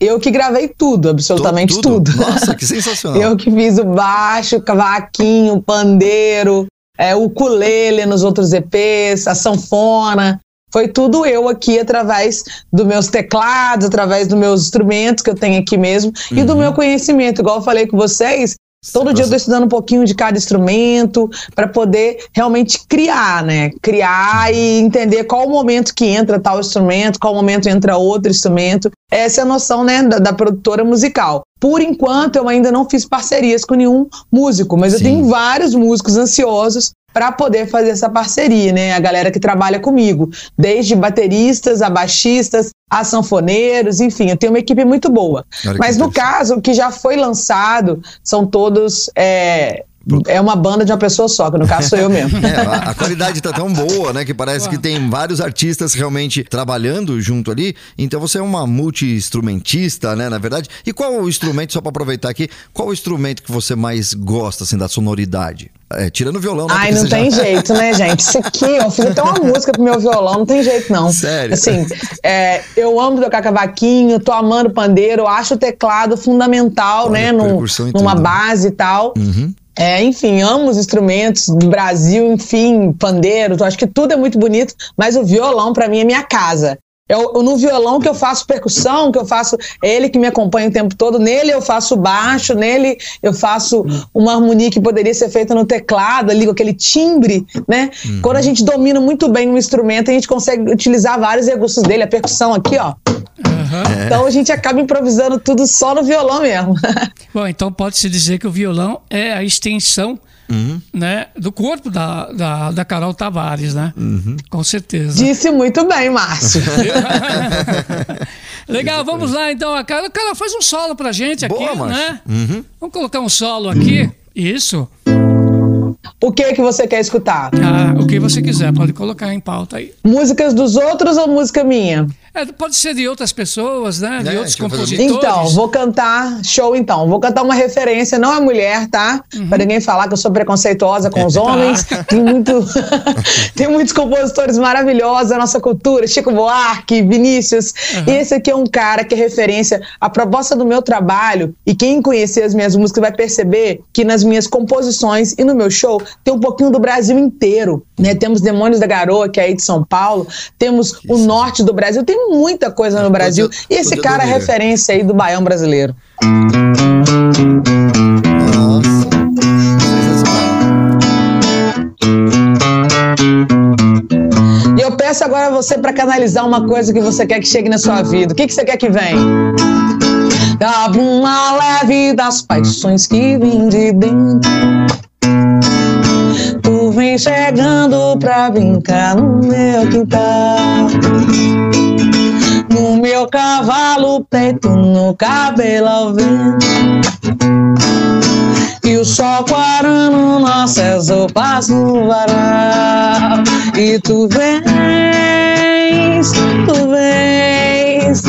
Eu que gravei tudo, absolutamente tudo? tudo. Nossa, que sensacional. eu que fiz o baixo, cavaquinho, pandeiro, é, o ukulele nos outros EPs, a sanfona. Foi tudo eu aqui através dos meus teclados, através dos meus instrumentos que eu tenho aqui mesmo e do meu conhecimento. Igual eu falei com vocês, todo dia eu estou estudando um pouquinho de cada instrumento para poder realmente criar, né? Criar e entender qual o momento que entra tal instrumento, qual o momento entra outro instrumento. Essa é a noção, né, da, da produtora musical. Por enquanto, eu ainda não fiz parcerias com nenhum músico, mas eu Sim. tenho vários músicos ansiosos para poder fazer essa parceria, né? A galera que trabalha comigo, desde bateristas a baixistas, a sanfoneiros, enfim, eu tenho uma equipe muito boa. Olha Mas no caso, o que já foi lançado são todos. É, é uma banda de uma pessoa só, que no caso sou eu mesmo. É, a, a qualidade tá tão boa, né? Que parece que tem vários artistas realmente trabalhando junto ali. Então você é uma multi-instrumentista, né? Na verdade. E qual o instrumento, só pra aproveitar aqui, qual o instrumento que você mais gosta, assim, da sonoridade? É, tirando o violão, né? Ai, não você já- tem jeito, né, gente? Isso aqui, eu fiz até uma música pro meu violão, não tem jeito, não. Sério? Assim, é, eu amo tocar cavaquinho, tô amando pandeiro, acho o teclado fundamental, Olha, né, num- numa tudo. base e tal. Uhum. É, enfim, amo os instrumentos do Brasil, enfim, pandeiro, acho que tudo é muito bonito, mas o violão, pra mim, é minha casa. Eu, eu- no violão que eu faço percussão, que eu faço, é ele que me acompanha o tempo todo, nele eu faço baixo, nele eu faço uma harmonia que poderia ser feita no teclado, ali com aquele timbre, né? Quando a gente domina muito bem um instrumento, a gente consegue utilizar vários recursos dele, a percussão aqui, ó. Então a gente acaba improvisando tudo só no violão mesmo. Bom, então pode-se dizer que o violão é a extensão né, do corpo da, da, da Carol Tavares, né? Com certeza. Disse muito bem, Márcio. Legal, vamos lá então. A Carol, Carol faz um solo pra gente aqui, Boa, Márcio. né? Vamos colocar um solo aqui. Isso. O que que você quer escutar? Ah, o que você quiser, pode colocar em pauta aí. Músicas dos outros ou música minha? É, pode ser de outras pessoas, né? De É, outros compositores. Então, vou cantar, show então. Vou cantar uma referência, não é mulher, tá? Pra ninguém falar que eu sou preconceituosa com os homens. Tem, muito, tem muitos compositores maravilhosos da nossa cultura, Chico Buarque, Vinícius. E esse aqui é um cara que é referência à proposta do meu trabalho. E quem conhecer as minhas músicas vai perceber que nas minhas composições e no meu show tem um pouquinho do Brasil inteiro. Né? Temos Demônios da Garoa, que é aí de São Paulo. Temos o norte do Brasil. Tem muita coisa no Brasil. E esse cara é referência aí do baião brasileiro. Nossa. E eu peço agora a você para canalizar uma coisa que você quer que chegue na sua vida. O que, que você quer que venha? Da bruma leve das paixões que vêm de dentro. Vem chegando pra brincar no meu quintal. No meu cavalo preto, no cabelo ao vento. E o sol quarando nossas roupas no varal. E tu vens, tu vens,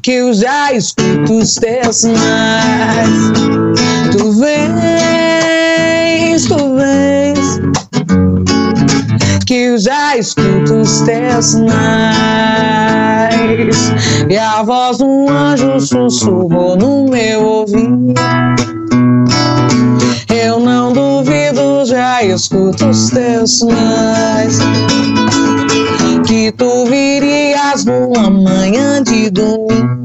que eu já escuto os teus sinais. Tu vens, tu vens, que eu já escuto os teus sinais. E a voz de um anjo sussurrou no meu ouvido. Eu não duvido, já escuto os teus sinais. Que tu virias numa manhã de domingo.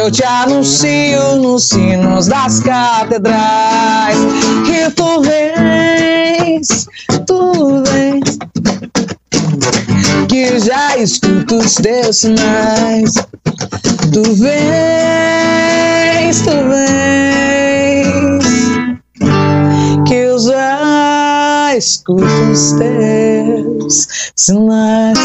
Eu te anuncio nos sinos das catedrais. Que tu vens, tu vens. Que já escuto os teus sinais. Tu vens, tu vens, que eu já escuto os teus sinais.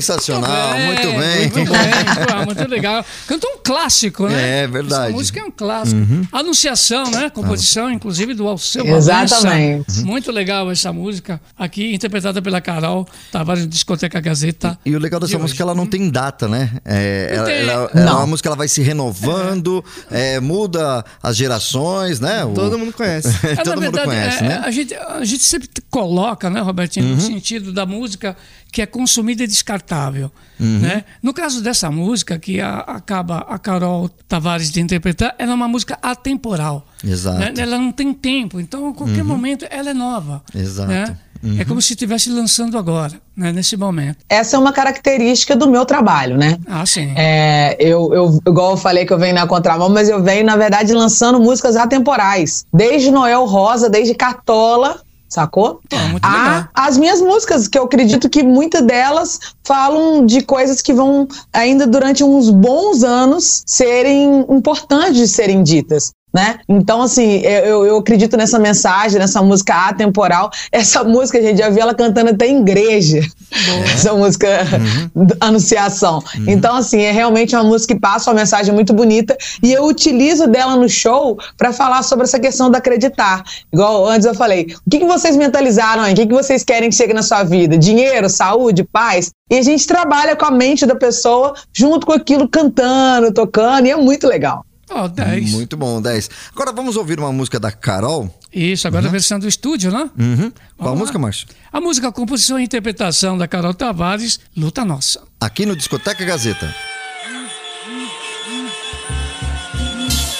Sensacional, muito bem. Muito bem, pô, muito legal. Cantou um clássico, né? É, verdade. Essa música é um clássico. Anunciação, né? Composição, inclusive, do Alceu Exatamente. Valença. Muito legal essa música. Aqui, interpretada pela Carol Tavares, Discoteca Gazeta. E o legal dessa de música, hoje. ela não tem data, né? É, Não ela, tem. ela- ela é uma música, ela vai se renovando, é, muda as gerações, né? O- Todo mundo conhece. É, Todo na mundo verdade, conhece, é, né? A gente, a gente sempre coloca, né, Robertinho, no sentido da música que é consumida e descartável. Né? No caso dessa música, que a- acaba a Carol Tavares de interpretar, ela é uma música atemporal. Exato. né? Ela não tem tempo, então a qualquer momento ela é nova. Exato. né? É como se estivesse lançando agora, né, nesse momento. Essa é uma característica do meu trabalho, né? Ah, sim. É, eu, eu, igual eu falei que eu venho na contramão, mas eu venho, na verdade, lançando músicas atemporais. Desde Noel Rosa, desde Cartola, sacou? Pô, muito legal. A, as minhas músicas, que eu acredito que muitas delas falam de coisas que vão, ainda durante uns bons anos, serem importantes de serem ditas. Né? Então, assim, eu, eu acredito nessa mensagem, nessa música atemporal. Essa música, gente, já vi ela cantando até em igreja. Essa música Anunciação. Então, assim, é realmente uma música que passa uma mensagem muito bonita. E eu utilizo dela no show para falar sobre essa questão do acreditar. Igual antes eu falei, o que, que vocês mentalizaram aí? O que, que vocês querem que chegue na sua vida? Dinheiro, saúde, paz? E a gente trabalha com a mente da pessoa junto com aquilo, cantando, tocando, e é muito legal. Ó, 10. Muito bom, 10. Agora vamos ouvir uma música da Carol. Isso, agora a versão do estúdio, né? Uhum. Qual Vamos música. Márcio? A música, composição e interpretação da Carol Tavares, Luta Nossa. Aqui no Discoteca Gazeta.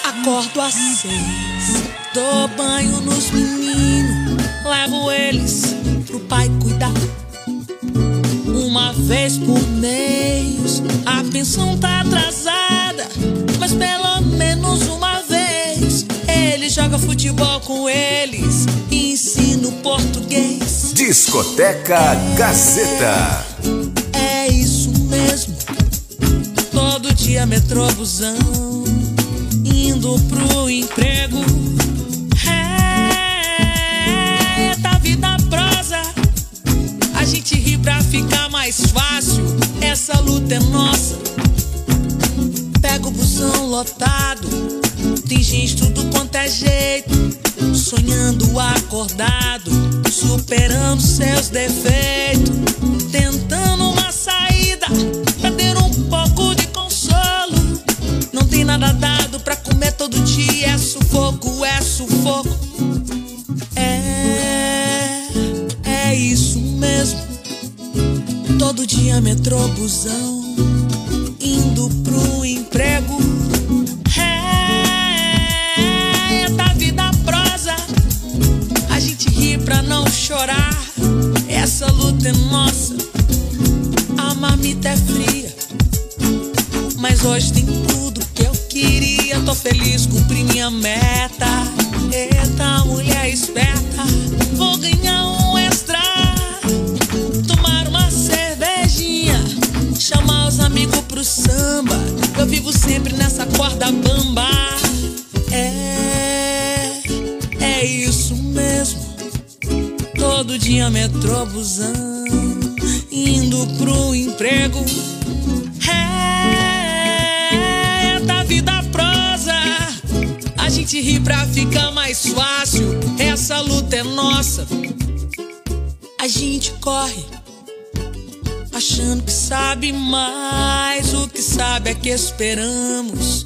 Acordo às seis, dou banho nos meninos, levo eles pro pai cuidar. Uma vez por mês, a pensão tá atrasada, mas pelo menos uma vez ele joga futebol com eles e ensina o português. Discoteca Gazeta. É isso mesmo. Todo dia metrô busão indo pro emprego. A gente ri pra ficar mais fácil. Essa luta é nossa. Pega o busão lotado. Tem gente tudo quanto é jeito. sonhando acordado, superando seus defeitos, tentando uma saída pra ter um pouco de consolo. Não tem nada dado pra comer todo dia, é sufoco, é sufoco. É, é isso mesmo. Todo dia metrô, busão, indo pro emprego. É da vida prosa. A gente ri pra não chorar. Essa luta é nossa. A marmita é fria. Mas hoje tem tudo que eu queria. Tô feliz, cumpri minha meta. Eita, mulher esperta. Vou ganhar um Eu vivo sempre nessa corda bamba. É, é isso mesmo. Todo dia metrô, busão. Indo pro emprego. É da vida prosa. A gente ri pra ficar mais fácil. Essa luta é nossa. A gente corre. Achando que sabe mais. O que sabe é que esperamos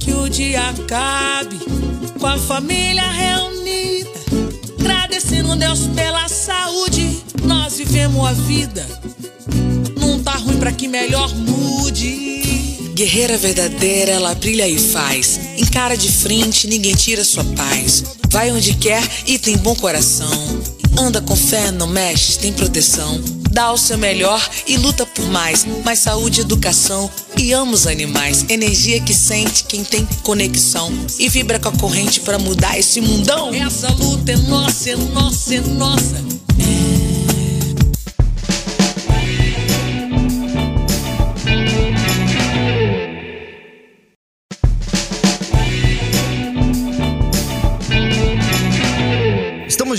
que o dia acabe com a família reunida. Agradecendo Deus pela saúde. Nós vivemos a vida. Não tá ruim pra que melhor mude. Guerreira verdadeira, ela brilha e faz. Encara de frente, ninguém tira sua paz. Vai onde quer e tem bom coração. Anda com fé, não mexe, tem proteção. Dá o seu melhor e luta por mais. Mais saúde, educação e ama os animais. Energia que sente quem tem conexão. E vibra com a corrente pra mudar esse mundão. Essa luta é nossa, é nossa, é nossa. Estamos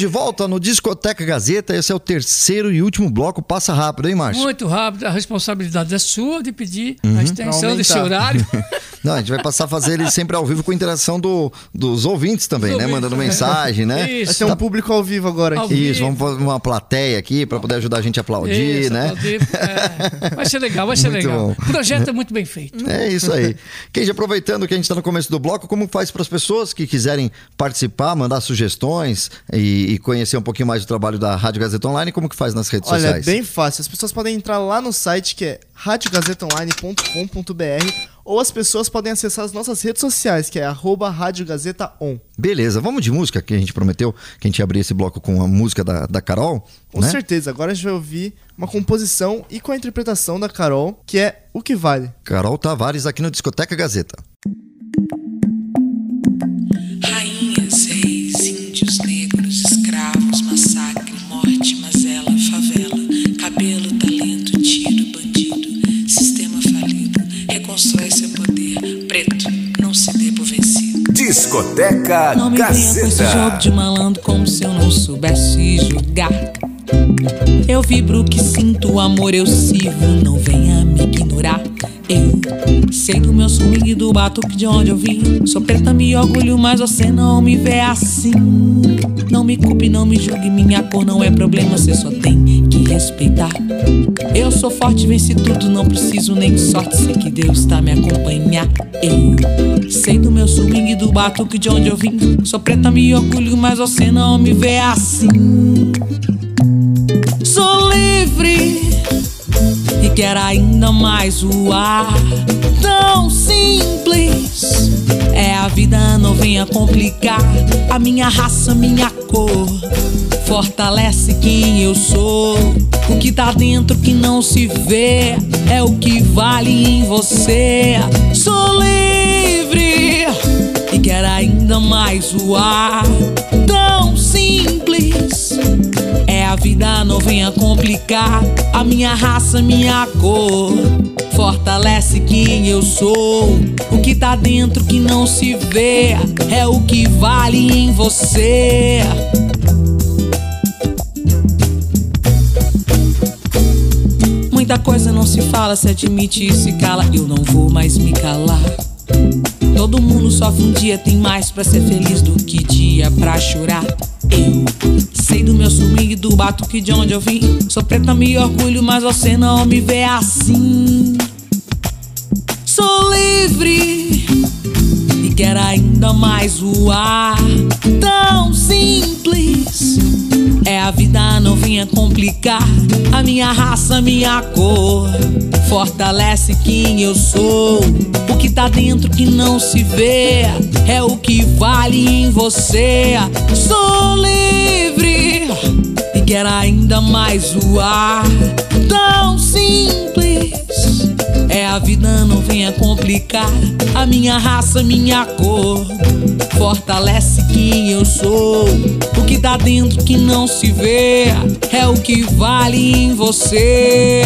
de volta no Discoteca Gazeta. Esse é o terceiro e último bloco. Passa rápido, hein, Márcio? Muito rápido, a responsabilidade é sua de pedir Uhum. a extensão desse horário. Não, a gente vai passar a fazer ele sempre ao vivo com interação do, dos ouvintes também, né? ouvintes, Mandando é. mensagem, né? Isso. Vai ter um público ao vivo agora Ao aqui. vivo. Isso, vamos fazer uma plateia aqui para poder ajudar a gente a aplaudir, Isso, né? aplaudir, é. Vai ser legal, vai ser Muito legal. bom. O projeto é muito bem feito. É isso aí. Kendi, aproveitando que a gente está no começo do bloco, como faz para as pessoas que quiserem participar, mandar sugestões e, e conhecer um pouquinho mais do trabalho da Rádio Gazeta Online, como que faz nas redes Olha, é sociais? bem fácil. As pessoas podem entrar lá no site que é radiogazetaonline.com.br ou as pessoas podem acessar as nossas redes sociais, que é arroba Rádio Gazeta On. Beleza, vamos de música, que a gente prometeu que a gente ia abrir esse bloco com a música da, da Carol, Com né? certeza, agora a gente vai ouvir uma composição e com a interpretação da Carol, que é O Que Vale. Carol Tavares aqui no Discoteca Gazeta. Discoteca Não me venha com esse jogo de malandro como se eu não soubesse jogar. Eu vibro que sinto amor, eu sirvo, não venha me ignorar. Sei do meu swing, do batuque de onde eu vim. Sou preta, me orgulho, mas você não me vê assim. Não me culpe, não me julgue, minha cor não é problema, você só tem que respeitar. Eu sou forte, venci tudo, não preciso nem de sorte, sei que Deus tá me acompanhar. Eu sei do meu swing, do batuque de onde eu vim. Sou preta, me orgulho, mas você não me vê assim. Sou livre quero ainda mais voar. Tão simples é a vida, não venha complicar. A minha raça, minha cor fortalece quem eu sou. O que tá dentro que não se vê é o que vale em você. Sou livre e quero ainda mais voar. Tão simples a vida, não venha complicar. A minha raça, minha cor fortalece quem eu sou. O que tá dentro que não se vê é o que vale em você. Muita coisa não se fala, se admite e se cala. Eu não vou mais me calar. Todo mundo sofre um dia, tem mais pra ser feliz do que dia pra chorar. Eu sei do meu swing, do batuque de onde eu vim. Sou preta, me orgulho, mas você não me vê assim. Sou livre e quero ainda mais voar. Tão simples. É a vida, não vinha complicar. A minha raça, minha cor. Fortalece quem eu sou. O que tá dentro que não se vê é o que vale em você. Sou livre e quero ainda mais voar. Tão simples. É a vida, não venha complicar. A minha raça, minha cor. Fortalece quem eu sou. O que tá dentro que não se vê é o que vale em você.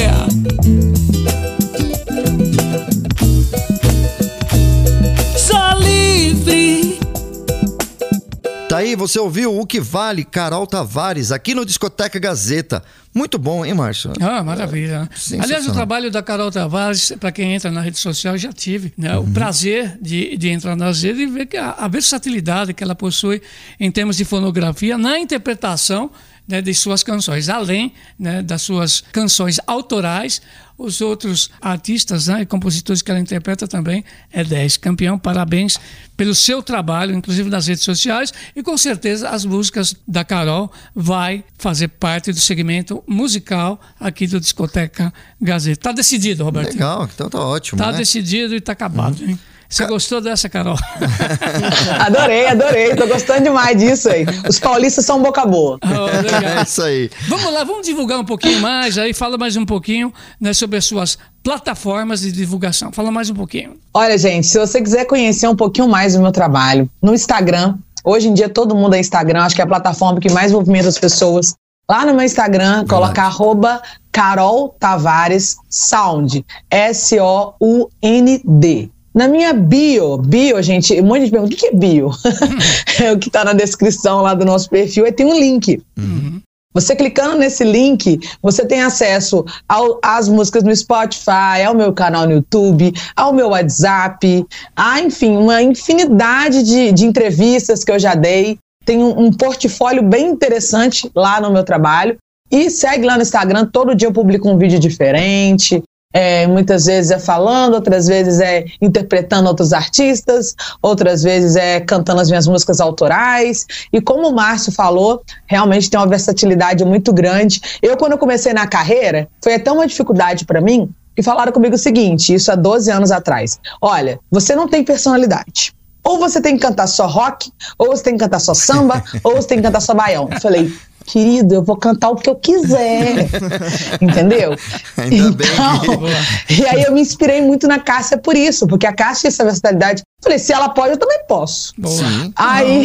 Você ouviu o que vale Carol Tavares aqui no Discoteca Gazeta. Muito bom, hein, Márcio? Ah, maravilha. Sensacional. Aliás, o trabalho da Carol Tavares, para quem entra na rede social, já tive né? Uhum. o prazer de, de entrar nas redes e ver a, a versatilidade que ela possui em termos de fonografia na interpretação né, de suas canções, além né, das suas canções autorais, os outros artistas né, e compositores que ela interpreta também é 10. Campeão, parabéns pelo seu trabalho, inclusive nas redes sociais, e com certeza as músicas da Carol vai fazer parte do segmento musical aqui do Discoteca Gazeta. Tá decidido, Roberto? Legal, então tá ótimo. Tá né? decidido e tá acabado, hein? Você gostou dessa, Carol? Adorei, adorei. Tô gostando demais disso aí. Os paulistas são boca boa. Oh. É isso aí. Vamos lá, vamos divulgar um pouquinho mais, aí fala mais um pouquinho né, sobre as suas plataformas de divulgação. Fala mais um pouquinho. Olha, gente, se você quiser conhecer um pouquinho mais do meu trabalho, no Instagram, hoje em dia todo mundo é Instagram, acho que é a plataforma que mais movimenta as pessoas. Lá no meu Instagram, coloca arroba Carol Tavares Sound, S-O-U-N-D. Na minha bio, bio, gente, um monte de gente pergunta, o que é bio? é o que tá na descrição lá do nosso perfil, aí tem um link. Você clicando nesse link, você tem acesso ao- às músicas no Spotify, ao meu canal no YouTube, ao meu WhatsApp, a, enfim, uma infinidade de, de entrevistas que eu já dei. Tem um, um portfólio bem interessante lá no meu trabalho. E segue lá no Instagram, todo dia eu publico um vídeo diferente. É, muitas vezes é falando, outras vezes é interpretando outros artistas, outras vezes é cantando as minhas músicas autorais. E como o Márcio falou, realmente tem uma versatilidade muito grande. Eu, quando eu comecei na carreira, foi até uma dificuldade para mim, e falaram comigo o seguinte, isso há 12 anos atrás: olha, você não tem personalidade. Ou você tem que cantar só rock, ou você tem que cantar só samba, ou você tem que cantar só baião. Eu falei, querido, eu vou cantar o que eu quiser. Entendeu? Ainda bem Então, e aí eu me inspirei muito na Cássia por isso, porque a Cássia tinha essa versatilidade. Falei, se ela pode, eu também posso. Sim. Aí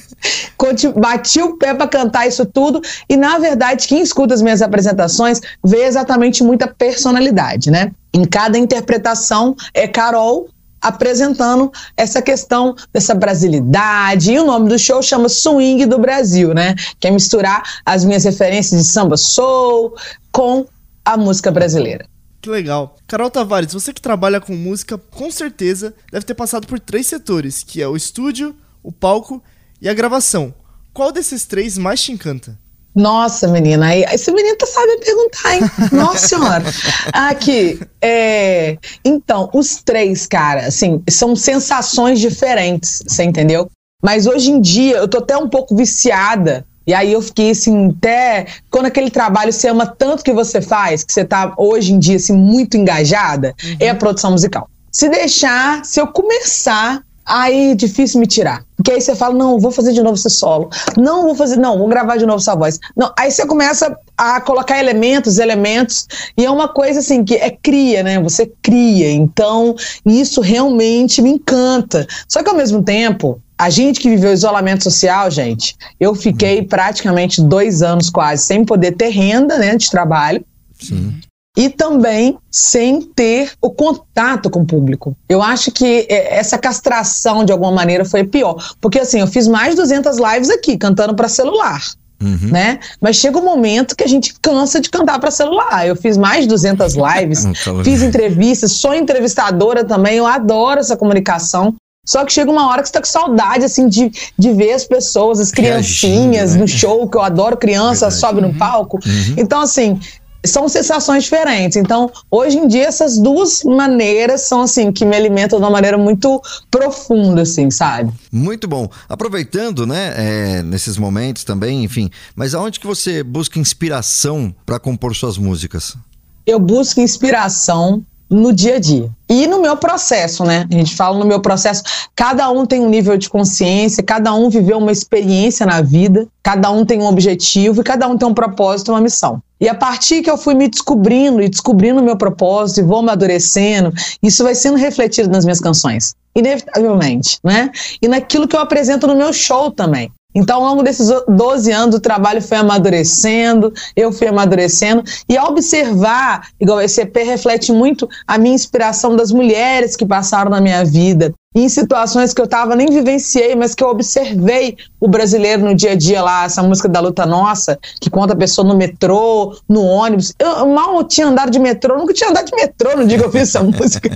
conti- bati o pé para cantar isso tudo e na verdade quem escuta as minhas apresentações vê exatamente muita personalidade, né? Em cada interpretação é Carol apresentando essa questão dessa brasilidade. E o nome do show chama Swing do Brasil, né? Que é misturar as minhas referências de samba soul com a música brasileira. Que legal. Carol Tavares, você que trabalha com música, com certeza deve ter passado por três setores, que é o estúdio, o palco e a gravação. Qual desses três mais te encanta? Nossa, menina, aí, esse menino tá sabendo perguntar, hein? Nossa senhora. Aqui, é, então, os três, cara, assim, são sensações diferentes, você entendeu? Mas hoje em dia eu tô até um pouco viciada. E aí eu fiquei assim, até quando aquele trabalho você ama tanto que você faz, que você tá hoje em dia assim muito engajada, é a produção musical. Se deixar, se eu começar, aí é difícil me tirar. Porque aí você fala, não, vou fazer de novo esse solo. Não, vou fazer, não, vou gravar de novo essa voz. Não, aí você começa a colocar elementos, elementos, e é uma coisa assim que é cria, né? Você cria. Então, isso realmente me encanta. Só que ao mesmo tempo, a gente que viveu isolamento social, gente, eu fiquei praticamente dois anos quase sem poder ter renda, né, de trabalho Sim. E também sem ter o contato com o público. Eu acho que é, essa castração, de alguma maneira, foi pior. Porque, assim, eu fiz mais de 200 lives aqui, cantando para celular. Uhum. Né? Mas chega um momento que a gente cansa de cantar para celular. Eu fiz mais de 200 lives, Então, fiz entrevistas, sou entrevistadora também, eu adoro essa comunicação. Só que chega uma hora que você tá com saudade, assim, de, de ver as pessoas, as criancinhas Reagindo, né? no show, que eu adoro criança, Verdade. sobe no palco. Então, assim, são sensações diferentes. Então, hoje em dia, essas duas maneiras são, assim, que me alimentam de uma maneira muito profunda, assim, sabe? Muito bom. Aproveitando, né, é, nesses momentos também, enfim, mas aonde que você busca inspiração para compor suas músicas? eu busco inspiração no dia a dia. E no meu processo, né? A gente fala no meu processo, cada um tem um nível de consciência, cada um viveu uma experiência na vida, cada um tem um objetivo e cada um tem um propósito, uma missão. E a partir que eu fui me descobrindo e descobrindo o meu propósito e vou amadurecendo, isso vai sendo refletido nas minhas canções, inevitavelmente, né? E naquilo que eu apresento no meu show também. Então, ao longo desses 12 anos, o trabalho foi amadurecendo, eu fui amadurecendo, e ao observar, igual esse EP reflete muito a minha inspiração das mulheres que passaram na minha vida, em situações que eu tava nem vivenciei, mas que eu observei o brasileiro no dia a dia lá, essa música da Luta Nossa, que conta a pessoa no metrô, no ônibus. Eu, eu mal tinha andado de metrô, nunca tinha andado de metrô no dia que eu fiz essa música.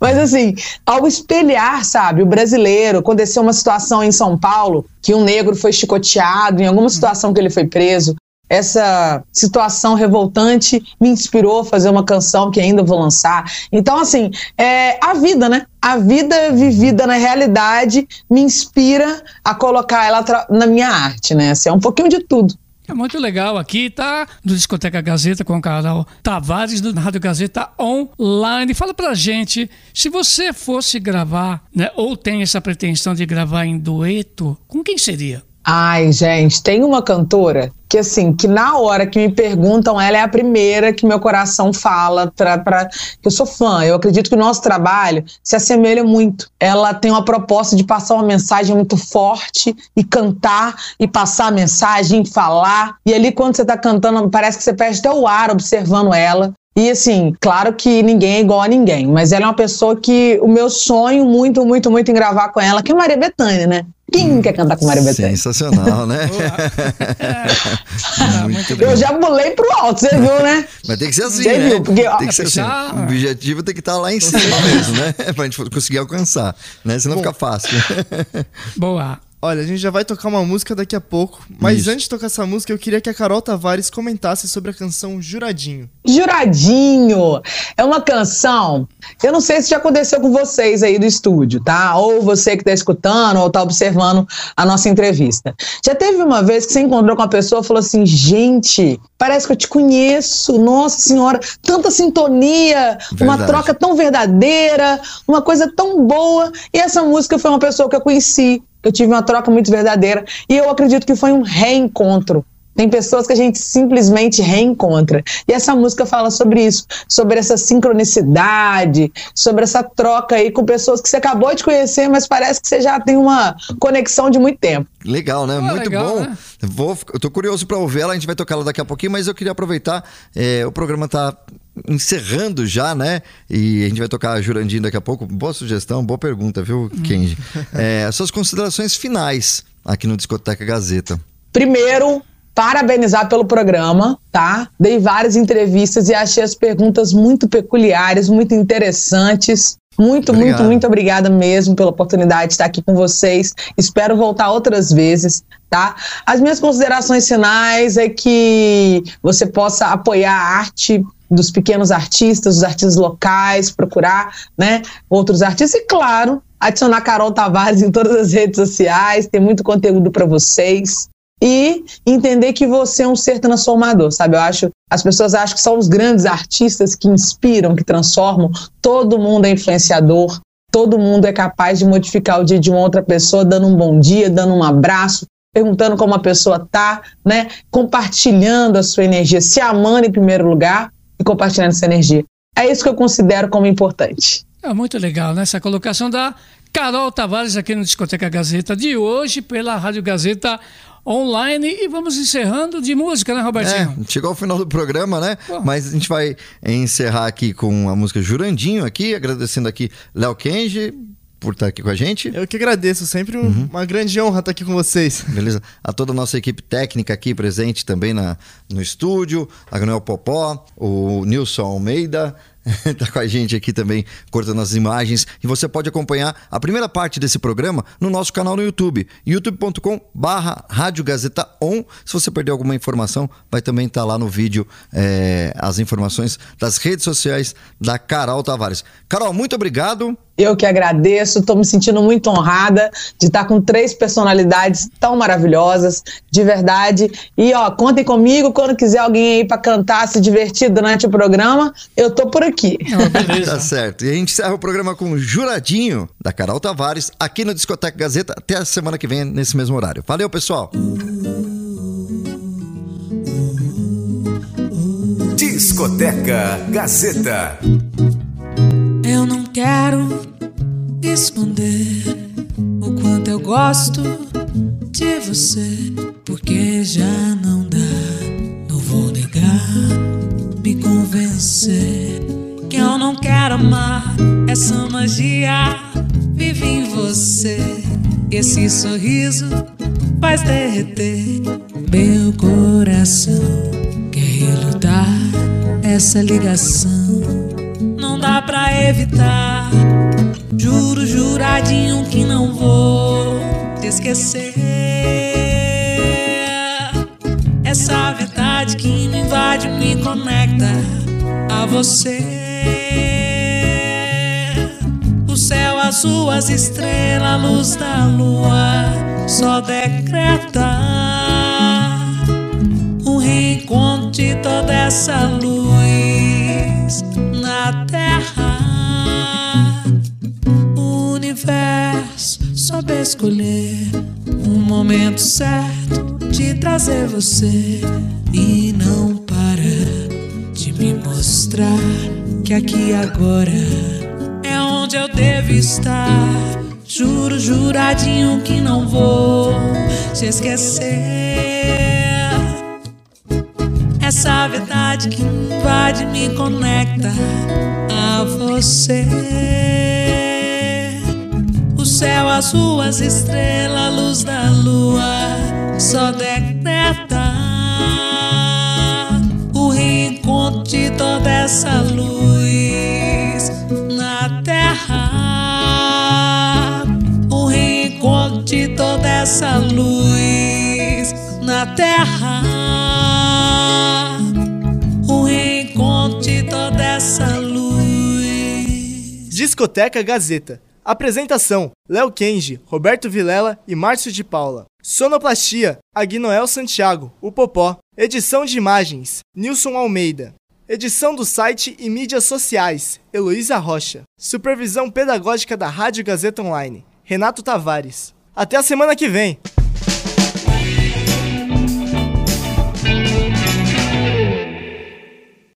Mas assim, ao espelhar, sabe, o brasileiro, aconteceu uma situação em São Paulo que um negro foi chicoteado, em alguma situação que ele foi preso. Essa situação revoltante me inspirou a fazer uma canção que ainda vou lançar. Então, assim, é a vida, né? A vida vivida na realidade me inspira a colocar ela na minha arte, né? Assim, é um pouquinho de tudo. É muito legal aqui, tá? Do Discoteca Gazeta com o Carol Tavares, do Rádio Gazeta Online. Fala pra gente, se você fosse gravar, né, ou tem essa pretensão de gravar em dueto, com quem seria? Ai, gente, tem uma cantora que, assim, que na hora que me perguntam, ela é a primeira que meu coração fala que eu sou fã. Eu acredito que o nosso trabalho se assemelha muito. Ela tem uma proposta de passar uma mensagem muito forte e cantar e passar a mensagem, falar. E ali, quando você tá cantando, parece que você perde até o ar observando ela. E assim, claro que ninguém é igual a ninguém, mas ela é uma pessoa que o meu sonho muito, muito, muito em gravar com ela, que é Maria Bethânia, né? Quem não quer cantar com Maria Bethânia? Sensacional, né? Muito. Eu já pulei pro alto, você viu, né? Mas tem que ser assim, Você né? viu? Porque, ó, tem que ser assim. O objetivo tem que estar lá em cima mesmo, né? pra gente conseguir alcançar, né? Senão fica fácil. Boa. Olha, a gente já vai tocar uma música daqui a pouco, mas Isso. antes de tocar essa música, eu queria que a Carol Tavares comentasse sobre a canção Juradinho. Juradinho é uma canção. Eu não sei se já aconteceu com vocês aí do estúdio, tá? Ou você que tá escutando ou tá observando a nossa entrevista. Já teve uma vez que você encontrou com uma pessoa e falou assim: gente, parece que eu te conheço, nossa senhora, tanta sintonia, uma Verdade. troca tão verdadeira, uma coisa tão boa. E essa música foi uma pessoa que eu conheci. Eu tive uma troca muito verdadeira. E eu acredito que foi um reencontro. Tem pessoas que a gente simplesmente reencontra. E essa música fala sobre isso, sobre essa sincronicidade, sobre essa troca aí com pessoas que você acabou de conhecer, mas parece que você já tem uma conexão de muito tempo. Legal, né? Ah, Muito legal, bom. né? Vou, eu tô curioso pra ouvir ela, a gente vai tocar ela daqui a pouquinho, mas eu queria aproveitar. é, o programa tá encerrando já, né? E a gente vai tocar a Jurandinho daqui a pouco. Boa sugestão, boa pergunta, viu, Kenji? É, suas considerações finais aqui no Discoteca Gazeta. Primeiro, parabenizar pelo programa, tá? Dei várias entrevistas e achei as perguntas muito peculiares, muito interessantes. Muito, Obrigado. muito, muito obrigada mesmo pela oportunidade de estar aqui com vocês. Espero voltar outras vezes, tá? As minhas considerações finais é que você possa apoiar a arte dos pequenos artistas, dos artistas locais, procurar, né, outros artistas e claro, adicionar Carol Tavares em todas as redes sociais, tem muito conteúdo para vocês e entender que você é um ser transformador, sabe? Eu acho, as pessoas acham que são os grandes artistas que inspiram, que transformam. Todo mundo é influenciador, todo mundo é capaz de modificar o dia de uma outra pessoa, dando um bom dia, dando um abraço, perguntando como a pessoa tá, né? Compartilhando a sua energia, se amando em primeiro lugar e compartilhando essa energia. É isso que eu considero como importante. É muito legal, né? Essa colocação da Carol Tavares aqui no Discoteca Gazeta de hoje, pela Rádio Gazeta Online. E vamos encerrando de música, né, Robertinho? É, chegou ao final do programa, né? Mas a gente vai encerrar aqui com a música Jurandinho aqui, agradecendo aqui Léo Kenji por estar aqui com a gente. Eu que agradeço, sempre um- Uhum. uma grande honra estar aqui com vocês. Beleza? A toda a nossa equipe técnica aqui presente também na, no estúdio, a Granel Popó, o Nilson Almeida, tá com a gente aqui também, cortando as imagens. E você pode acompanhar a primeira parte desse programa no nosso canal no YouTube, youtube.com barra Rádio Gazeta On. Se você perder alguma informação, vai também estar lá no vídeo é, as informações das redes sociais da Carol Tavares. Carol, muito obrigado. Eu que agradeço, estou me sentindo muito honrada de estar com três personalidades tão maravilhosas, de verdade. E ó, contem comigo quando quiser alguém aí para cantar, se divertir durante o programa, eu tô por aqui. Tá certo. E a gente encerra o programa com o Juradinho, da Carol Tavares, aqui no Discoteca Gazeta, até a semana que vem, nesse mesmo horário. Valeu, pessoal! Discoteca Gazeta. Eu não quero esconder o quanto eu gosto de você, porque já não dá. Não vou negar, me convencer que eu não quero amar essa magia. Vive em você, esse sorriso faz derreter meu coração. Quer relutar essa ligação? Pra evitar. Juro, juradinho que não vou te esquecer. Essa verdade que me invade, me conecta a você. O céu azul, as estrelas, a luz da lua só decreta um reencontro de toda essa luz momento certo de trazer você e não para de me mostrar que aqui agora é onde eu devo estar. Juro, juradinho que não vou te esquecer. Essa verdade que invade me conecta a você. Céu as estrelas, a luz da lua só decreta o reencontro de toda essa luz na terra. O reencontro de toda essa luz na terra. O reencontro de toda essa luz. Discoteca Gazeta. Apresentação: Léo Kenji, Roberto Vilela e Márcio de Paula. Sonoplastia: Aguinoel Santiago, o Popó. Edição de imagens: Nilson Almeida. Edição do site e mídias sociais: Heloísa Rocha. Supervisão pedagógica da Rádio Gazeta Online: Renato Tavares. Até a semana que vem!